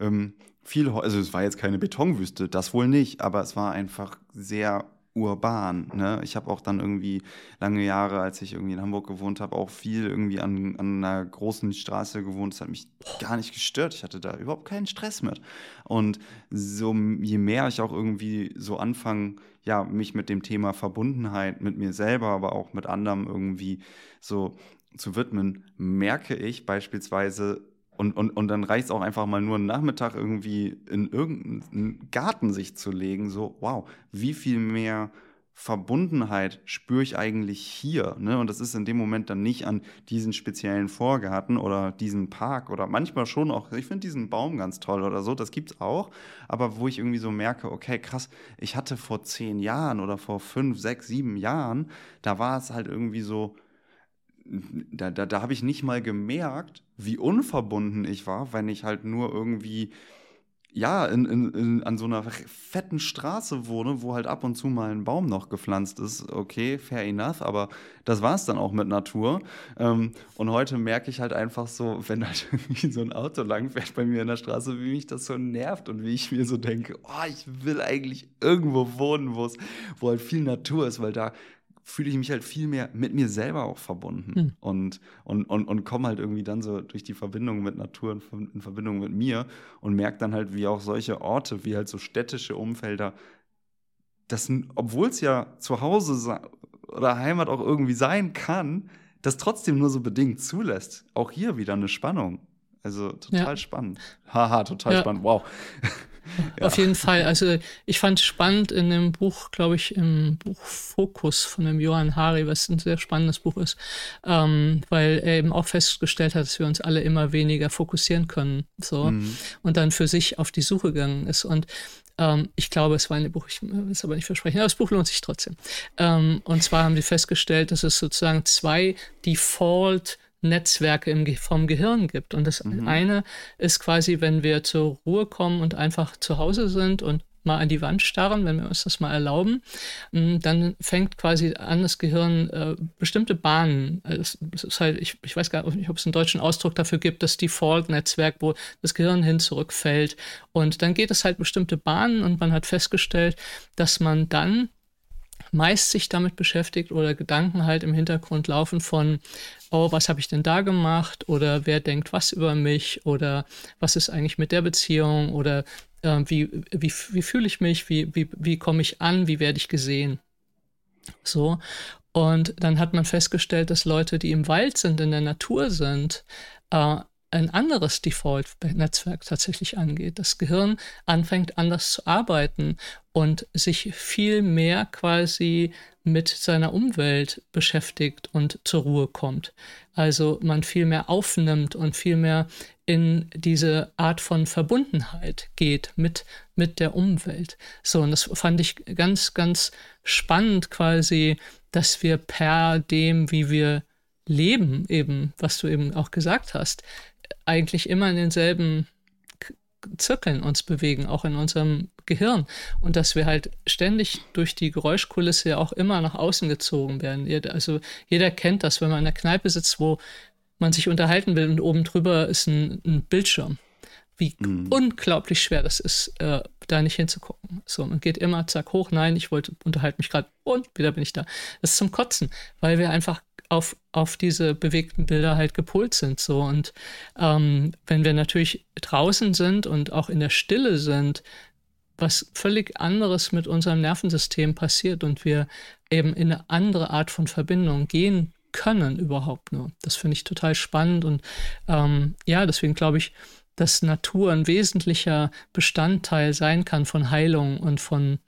ähm, viel, also es war jetzt keine Betonwüste, das wohl nicht, aber es war einfach sehr urban. Ne? Ich habe auch dann irgendwie lange Jahre, als ich irgendwie in Hamburg gewohnt habe, auch viel irgendwie an, an einer großen Straße gewohnt. Das hat mich gar nicht gestört. Ich hatte da überhaupt keinen Stress mit. Und so je mehr ich auch irgendwie so anfange, ja, mich mit dem Thema Verbundenheit mit mir selber, aber auch mit anderen irgendwie so zu widmen, merke ich beispielsweise, und, und, und dann reicht es auch einfach mal nur einen Nachmittag irgendwie in irgendeinen Garten sich zu legen. So, wow, wie viel mehr Verbundenheit spüre ich eigentlich hier. Ne? Und das ist in dem Moment dann nicht an diesen speziellen Vorgarten oder diesen Park oder manchmal schon auch, ich finde diesen Baum ganz toll oder so, das gibt es auch. Aber wo ich irgendwie so merke, okay, krass, ich hatte vor zehn Jahren oder vor fünf, sechs, sieben Jahren, da war es halt irgendwie so, da, da, da habe ich nicht mal gemerkt, wie unverbunden ich war, wenn ich halt nur irgendwie, ja, in, in, in, an so einer fetten Straße wohne, wo halt ab und zu mal ein Baum noch gepflanzt ist. Okay, fair enough, aber das war es dann auch mit Natur. Ähm, und heute merke ich halt einfach so, wenn halt irgendwie so ein Auto langfährt bei mir in der Straße, wie mich das so nervt und wie ich mir so denke, oh, ich will eigentlich irgendwo wohnen, wo halt viel Natur ist, weil da fühle ich mich halt viel mehr mit mir selber auch verbunden hm. und, und, und, und komme halt irgendwie dann so durch die Verbindung mit Natur in, in Verbindung mit mir und merke dann halt, wie auch solche Orte, wie halt so städtische Umfelder, das, obwohl es ja zu Hause oder Heimat auch irgendwie sein kann, das trotzdem nur so bedingt zulässt. Auch hier wieder eine Spannung. Also total ja. spannend. Haha, total ja. spannend. Wow. Ja. Auf jeden Fall. Also ich fand spannend in dem Buch, glaube ich, im Buch Fokus von dem Johann Hari, was ein sehr spannendes Buch ist, ähm, weil er eben auch festgestellt hat, dass wir uns alle immer weniger fokussieren können. So mhm. und dann für sich auf die Suche gegangen ist. Und ähm, ich glaube, es war ein Buch, ich will es aber nicht versprechen, aber das Buch lohnt sich trotzdem. Ähm, und zwar haben sie festgestellt, dass es sozusagen zwei Default- Netzwerke im, vom Gehirn gibt. Und das mhm. eine ist quasi, wenn wir zur Ruhe kommen und einfach zu Hause sind und mal an die Wand starren, wenn wir uns das mal erlauben, mm, dann fängt quasi an, das Gehirn äh, bestimmte Bahnen, äh, es, es, ist halt, ich, ich weiß gar nicht, ob es einen deutschen Ausdruck dafür gibt, das Default-Netzwerk, wo das Gehirn hin zurückfällt. Und dann geht es halt bestimmte Bahnen und man hat festgestellt, dass man dann meist sich damit beschäftigt oder Gedanken halt im Hintergrund laufen von, oh, was habe ich denn da gemacht oder wer denkt was über mich oder was ist eigentlich mit der Beziehung oder äh, wie, wie, wie fühle ich mich, wie, wie, wie komme ich an, wie werde ich gesehen. So. Und dann hat man festgestellt, dass Leute, die im Wald sind, in der Natur sind, äh, ein anderes Default-Netzwerk tatsächlich angeht. Das Gehirn anfängt anders zu arbeiten und sich viel mehr quasi mit seiner Umwelt beschäftigt und zur Ruhe kommt. Also man viel mehr aufnimmt und viel mehr in diese Art von Verbundenheit geht mit, mit der Umwelt. So, und das fand ich ganz, ganz spannend quasi, dass wir per dem, wie wir leben, eben, was du eben auch gesagt hast, eigentlich immer in denselben Zirkeln uns bewegen, auch in unserem Gehirn. Und dass wir halt ständig durch die Geräuschkulisse ja auch immer nach außen gezogen werden. Also jeder kennt das, wenn man in einer Kneipe sitzt, wo man sich unterhalten will und oben drüber ist ein, ein Bildschirm. Wie mhm. unglaublich schwer das ist, äh, da nicht hinzugucken. So, man geht immer zack hoch, nein, ich wollte, unterhalte mich gerade und wieder bin ich da. Das ist zum Kotzen, weil wir einfach auf, auf diese bewegten Bilder halt gepolt sind. So. Und ähm, wenn wir natürlich draußen sind und auch in der Stille sind, was völlig anderes mit unserem Nervensystem passiert und wir eben in eine andere Art von Verbindung gehen können überhaupt nur. Das finde ich total spannend und ähm, ja, deswegen glaube ich, dass Natur ein wesentlicher Bestandteil sein kann von Heilung und von,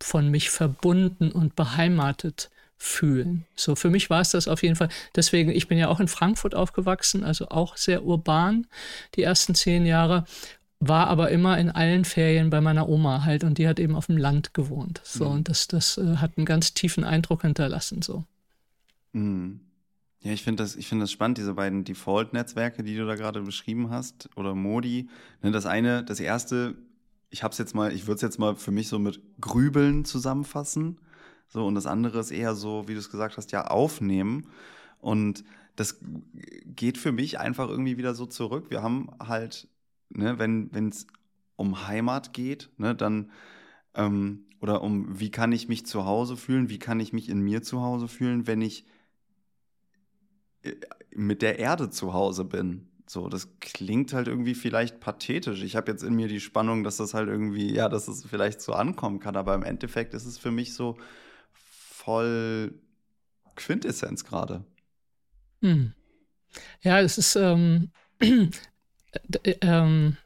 von mich verbunden und beheimatet fühlen. So, für mich war es das auf jeden Fall. Deswegen, ich bin ja auch in Frankfurt aufgewachsen, also auch sehr urban die ersten zehn Jahre, war aber immer in allen Ferien bei meiner Oma halt und die hat eben auf dem Land gewohnt. So, mhm. und das, das äh, hat einen ganz tiefen Eindruck hinterlassen. So. Mhm. Ja, ich finde das, ich das spannend, diese beiden Default-Netzwerke, die du da gerade beschrieben hast, oder Modi. Ne, das eine, das erste, ich habe es jetzt mal, ich würde es jetzt mal für mich so mit Grübeln zusammenfassen. So, und das andere ist eher so, wie du es gesagt hast, ja, aufnehmen. Und das geht für mich einfach irgendwie wieder so zurück. Wir haben halt, ne, wenn es um Heimat geht, ne, dann ähm, oder um wie kann ich mich zu Hause fühlen, wie kann ich mich in mir zu Hause fühlen, wenn ich mit der Erde zu Hause bin. So, das klingt halt irgendwie vielleicht pathetisch. Ich habe jetzt in mir die Spannung, dass das halt irgendwie, ja, dass es vielleicht so ankommen kann, aber im Endeffekt ist es für mich so, voll Quintessenz gerade. Hm. Ja, es ist, ähm, äh, ähm,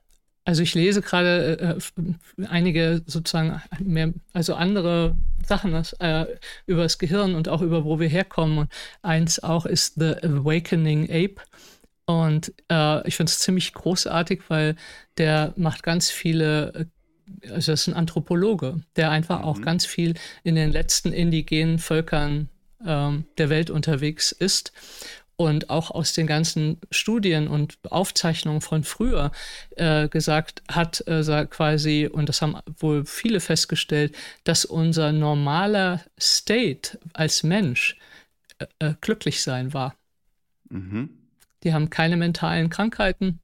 also ich lese gerade äh, einige sozusagen mehr, also andere Sachen äh, über das Gehirn und auch über wo wir herkommen. Und eins auch ist The Awakening Ape. Und äh, ich finde es ziemlich großartig, weil der macht ganz viele äh, also das ist ein Anthropologe, der einfach mhm. auch ganz viel in den letzten indigenen Völkern ähm, der Welt unterwegs ist und auch aus den ganzen Studien und Aufzeichnungen von früher äh, gesagt hat, äh, quasi, und das haben wohl viele festgestellt, dass unser normaler State als Mensch äh, äh glücklich sein war. Mhm. Die haben keine mentalen Krankheiten,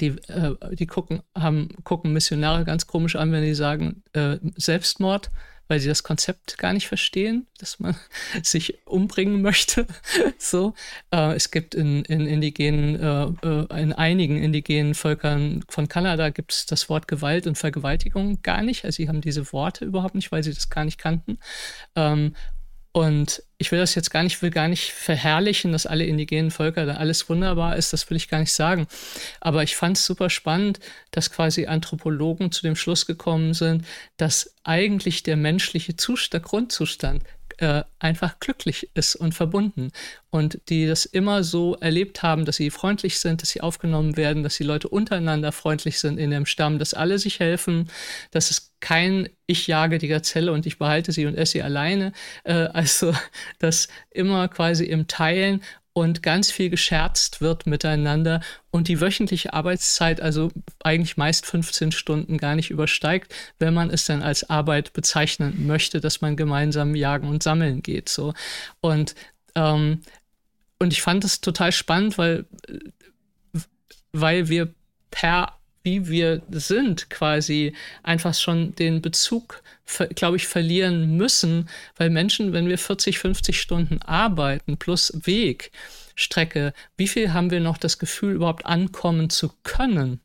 die, äh, die gucken, haben, gucken Missionare ganz komisch an, wenn die sagen äh, Selbstmord, weil sie das Konzept gar nicht verstehen, dass man sich umbringen möchte. so, äh, es gibt in, in indigenen, äh, äh, in einigen indigenen Völkern von Kanada gibt es das Wort Gewalt und Vergewaltigung gar nicht. Also sie haben diese Worte überhaupt nicht, weil sie das gar nicht kannten. Ähm, und ich will das jetzt gar nicht, will gar nicht verherrlichen, dass alle indigenen Völker da alles wunderbar ist, das will ich gar nicht sagen. Aber ich fand es super spannend, dass quasi Anthropologen zu dem Schluss gekommen sind, dass eigentlich der menschliche Zustand, der Grundzustand äh, einfach glücklich ist und verbunden. Und die das immer so erlebt haben, dass sie freundlich sind, dass sie aufgenommen werden, dass die Leute untereinander freundlich sind in dem Stamm, dass alle sich helfen, dass es kein ich jage die Gazelle und ich behalte sie und esse sie alleine. Äh, also, dass immer quasi im Teilen und ganz viel gescherzt wird miteinander und die wöchentliche Arbeitszeit also eigentlich meist 15 Stunden gar nicht übersteigt, wenn man es dann als Arbeit bezeichnen möchte, dass man gemeinsam jagen und sammeln geht. So. Und, ähm, und ich fand das total spannend, weil, weil wir per wie wir sind, quasi einfach schon den Bezug, glaube ich, verlieren müssen, weil Menschen, wenn wir 40, 50 Stunden arbeiten plus Weg, Strecke, wie viel haben wir noch das Gefühl, überhaupt ankommen zu können?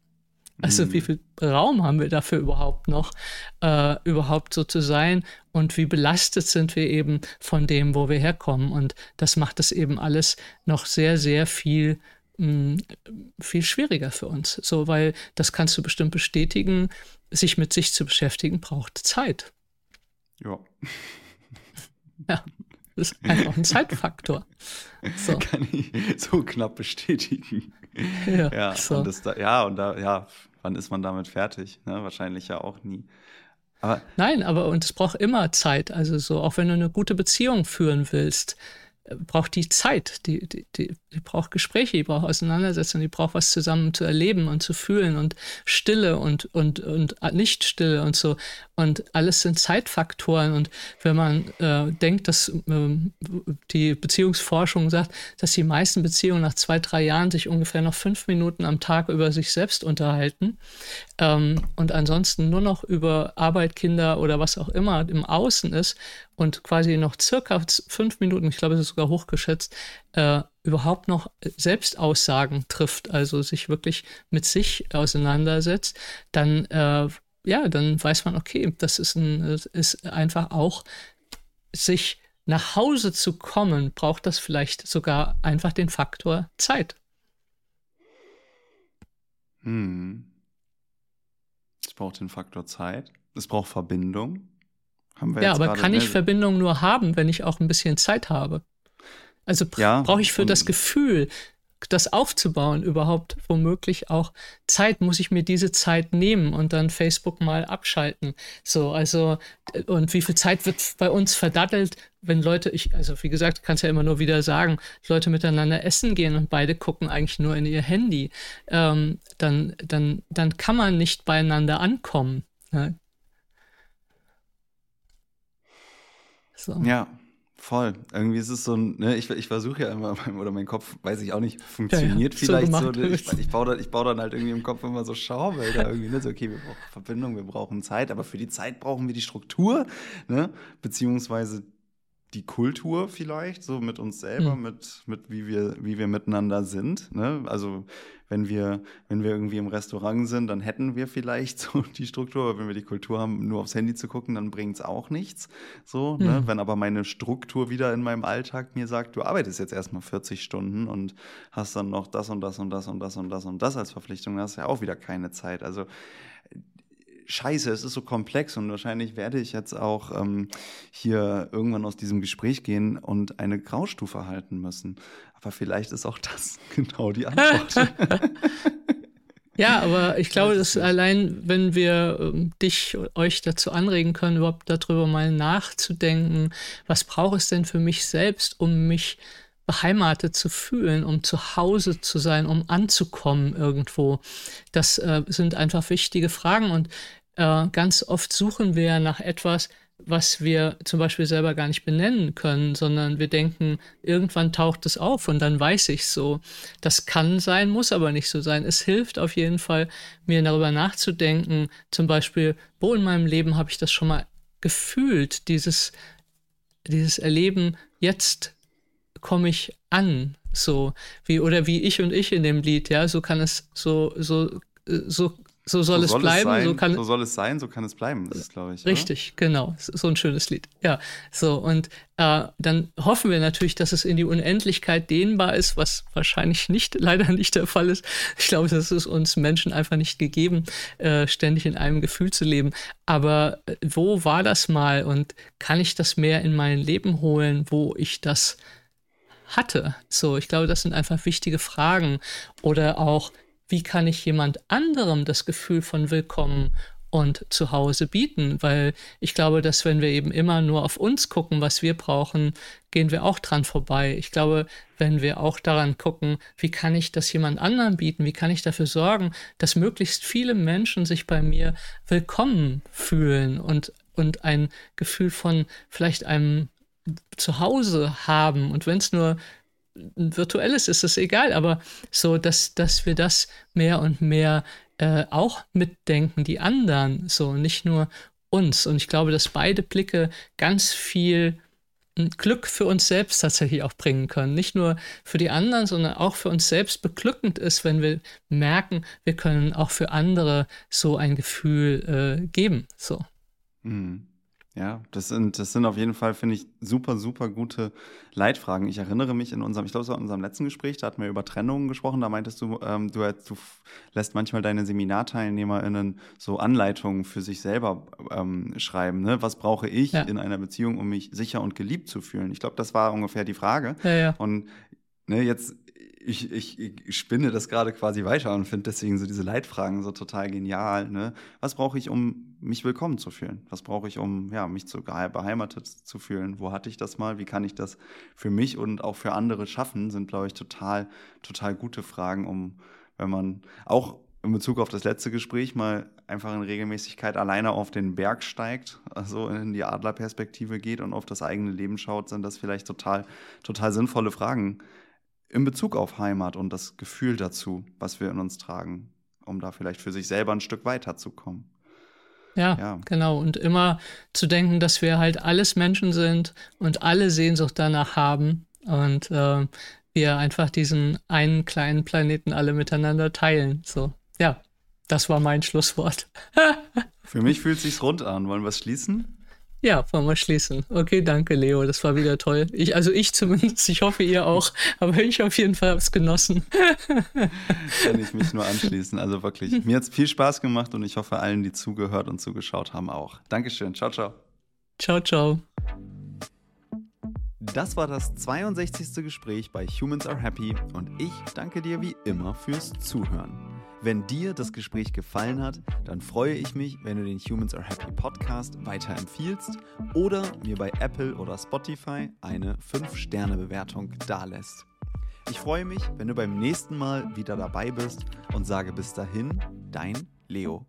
Also mhm. wie viel Raum haben wir dafür überhaupt noch, äh, überhaupt so zu sein und wie belastet sind wir eben von dem, wo wir herkommen. Und das macht es eben alles noch sehr, sehr viel, mh, viel schwieriger für uns. So, weil das kannst du bestimmt bestätigen, sich mit sich zu beschäftigen, braucht Zeit. Ja. Ja, das ist einfach ein Zeitfaktor. So. Kann ich so knapp bestätigen. Ja, ja, so. und, das da, ja und da, ja, wann ist man damit fertig? Ne? Wahrscheinlich ja auch nie. Aber Nein, aber und es braucht immer Zeit. Also so, auch wenn du eine gute Beziehung führen willst, braucht die Zeit, die, die, die, die braucht Gespräche, die braucht Auseinandersetzungen, die braucht was zusammen zu erleben und zu fühlen und Stille und, und, und Nichtstille und so. Und alles sind Zeitfaktoren. Und wenn man äh, denkt, dass äh, die Beziehungsforschung sagt, dass die meisten Beziehungen nach zwei, drei Jahren sich ungefähr noch fünf Minuten am Tag über sich selbst unterhalten ähm, und ansonsten nur noch über Arbeit, Kinder oder was auch immer im Außen ist und quasi noch circa fünf Minuten, ich glaube, es ist sogar hochgeschätzt, äh, überhaupt noch Selbstaussagen trifft, also sich wirklich mit sich auseinandersetzt, dann äh, ja, dann weiß man, okay, das ist, ein, ist einfach auch sich nach Hause zu kommen, braucht das vielleicht sogar einfach den Faktor Zeit. Hm. Es braucht den Faktor Zeit. Es braucht Verbindung. Ja, aber kann ich Verbindung nur haben, wenn ich auch ein bisschen Zeit habe? Also ja, brauche ich für das Gefühl, das aufzubauen, überhaupt womöglich auch Zeit, muss ich mir diese Zeit nehmen und dann Facebook mal abschalten. So, also, und wie viel Zeit wird bei uns verdattelt, wenn Leute, ich, also wie gesagt, kannst ja immer nur wieder sagen, Leute miteinander essen gehen und beide gucken eigentlich nur in ihr Handy, ähm, dann, dann, dann kann man nicht beieinander ankommen. Ne? So. Ja, Voll. Irgendwie ist es so ein, ne, ich, ich versuche ja immer, oder mein Kopf, weiß ich auch nicht, funktioniert ja, ja. vielleicht so. so ich, ich, baue dann, ich baue dann halt irgendwie im Kopf immer so Schaubilder irgendwie, ne? So, okay, wir brauchen Verbindung, wir brauchen Zeit, aber für die Zeit brauchen wir die Struktur, ne? Beziehungsweise die Kultur vielleicht, so mit uns selber, mhm. mit, mit wie wir, wie wir miteinander sind. Ne? Also wenn wir, wenn wir irgendwie im Restaurant sind, dann hätten wir vielleicht so die Struktur, aber wenn wir die Kultur haben, nur aufs Handy zu gucken, dann bringt es auch nichts. So, mhm. ne? Wenn aber meine Struktur wieder in meinem Alltag mir sagt, du arbeitest jetzt erstmal 40 Stunden und hast dann noch das und das und das und das und das und das als Verpflichtung, dann hast du ja auch wieder keine Zeit. Also scheiße, es ist so komplex und wahrscheinlich werde ich jetzt auch ähm, hier irgendwann aus diesem Gespräch gehen und eine Graustufe halten müssen. Aber vielleicht ist auch das genau die Antwort. Ja, aber ich glaube, dass allein, wenn wir ähm, dich, euch dazu anregen können, überhaupt darüber mal nachzudenken, was braucht es denn für mich selbst, um mich beheimatet zu fühlen, um zu Hause zu sein, um anzukommen irgendwo. Das äh, sind einfach wichtige Fragen und äh, ganz oft suchen wir nach etwas, was wir zum Beispiel selber gar nicht benennen können, sondern wir denken, irgendwann taucht es auf und dann weiß ich so. Das kann sein, muss aber nicht so sein. Es hilft auf jeden Fall, mir darüber nachzudenken, zum Beispiel, wo in meinem Leben habe ich das schon mal gefühlt, dieses, dieses Erleben, jetzt komme ich an, so wie oder wie ich und ich in dem Lied, ja, so kann es so so so so soll, so soll es bleiben. Es sein, so, kann, so soll es sein, so kann es bleiben, das ist, glaube ich. Richtig, oder? genau. So ein schönes Lied. Ja, so. Und äh, dann hoffen wir natürlich, dass es in die Unendlichkeit dehnbar ist, was wahrscheinlich nicht, leider nicht der Fall ist. Ich glaube, das ist uns Menschen einfach nicht gegeben, äh, ständig in einem Gefühl zu leben. Aber äh, wo war das mal und kann ich das mehr in mein Leben holen, wo ich das hatte? So, ich glaube, das sind einfach wichtige Fragen. Oder auch, wie kann ich jemand anderem das Gefühl von Willkommen und zu Hause bieten, weil ich glaube, dass wenn wir eben immer nur auf uns gucken, was wir brauchen, gehen wir auch dran vorbei. Ich glaube, wenn wir auch daran gucken, wie kann ich das jemand anderem bieten, wie kann ich dafür sorgen, dass möglichst viele Menschen sich bei mir willkommen fühlen und, und ein Gefühl von vielleicht einem Zuhause haben und wenn es nur virtuelles ist es egal, aber so, dass, dass wir das mehr und mehr äh, auch mitdenken, die anderen, so nicht nur uns. Und ich glaube, dass beide Blicke ganz viel Glück für uns selbst tatsächlich auch bringen können. Nicht nur für die anderen, sondern auch für uns selbst beglückend ist, wenn wir merken, wir können auch für andere so ein Gefühl äh, geben. So. Mhm. Ja, das sind, das sind auf jeden Fall, finde ich, super, super gute Leitfragen. Ich erinnere mich in unserem, ich glaube, es war in unserem letzten Gespräch, da hatten wir über Trennungen gesprochen. Da meintest du, ähm, du, du lässt manchmal deine SeminarteilnehmerInnen so Anleitungen für sich selber ähm, schreiben. Ne? Was brauche ich ja. in einer Beziehung, um mich sicher und geliebt zu fühlen? Ich glaube, das war ungefähr die Frage. Ja, ja. Und ne, jetzt ich, ich, ich spinne das gerade quasi weiter und finde deswegen so diese Leitfragen so total genial. Ne? Was brauche ich, um mich willkommen zu fühlen? Was brauche ich, um ja, mich zu beheimatet zu fühlen? Wo hatte ich das mal? Wie kann ich das für mich und auch für andere schaffen? Sind, glaube ich, total, total gute Fragen, um, wenn man auch in Bezug auf das letzte Gespräch mal einfach in Regelmäßigkeit alleine auf den Berg steigt, also in die Adlerperspektive geht und auf das eigene Leben schaut, sind das vielleicht total, total sinnvolle Fragen, in Bezug auf Heimat und das Gefühl dazu, was wir in uns tragen, um da vielleicht für sich selber ein Stück weiterzukommen. Ja, ja, genau. Und immer zu denken, dass wir halt alles Menschen sind und alle Sehnsucht danach haben und äh, wir einfach diesen einen kleinen Planeten alle miteinander teilen. So, ja, das war mein Schlusswort. Für mich fühlt es sich rund an. Wollen wir es schließen? Ja, wollen wir schließen. Okay, danke, Leo. Das war wieder toll. Ich, also ich zumindest, ich hoffe ihr auch, aber ich auf jeden Fall habe es genossen. Kann ich mich nur anschließen. Also wirklich, mir hat es viel Spaß gemacht und ich hoffe allen, die zugehört und zugeschaut haben, auch. Dankeschön. Ciao, ciao. Ciao, ciao. Das war das 62. Gespräch bei Humans Are Happy und ich danke dir wie immer fürs Zuhören. Wenn dir das Gespräch gefallen hat, dann freue ich mich, wenn du den Humans Are Happy Podcast weiterempfiehlst oder mir bei Apple oder Spotify eine 5-Sterne-Bewertung dalässt. Ich freue mich, wenn du beim nächsten Mal wieder dabei bist und sage bis dahin, dein Leo.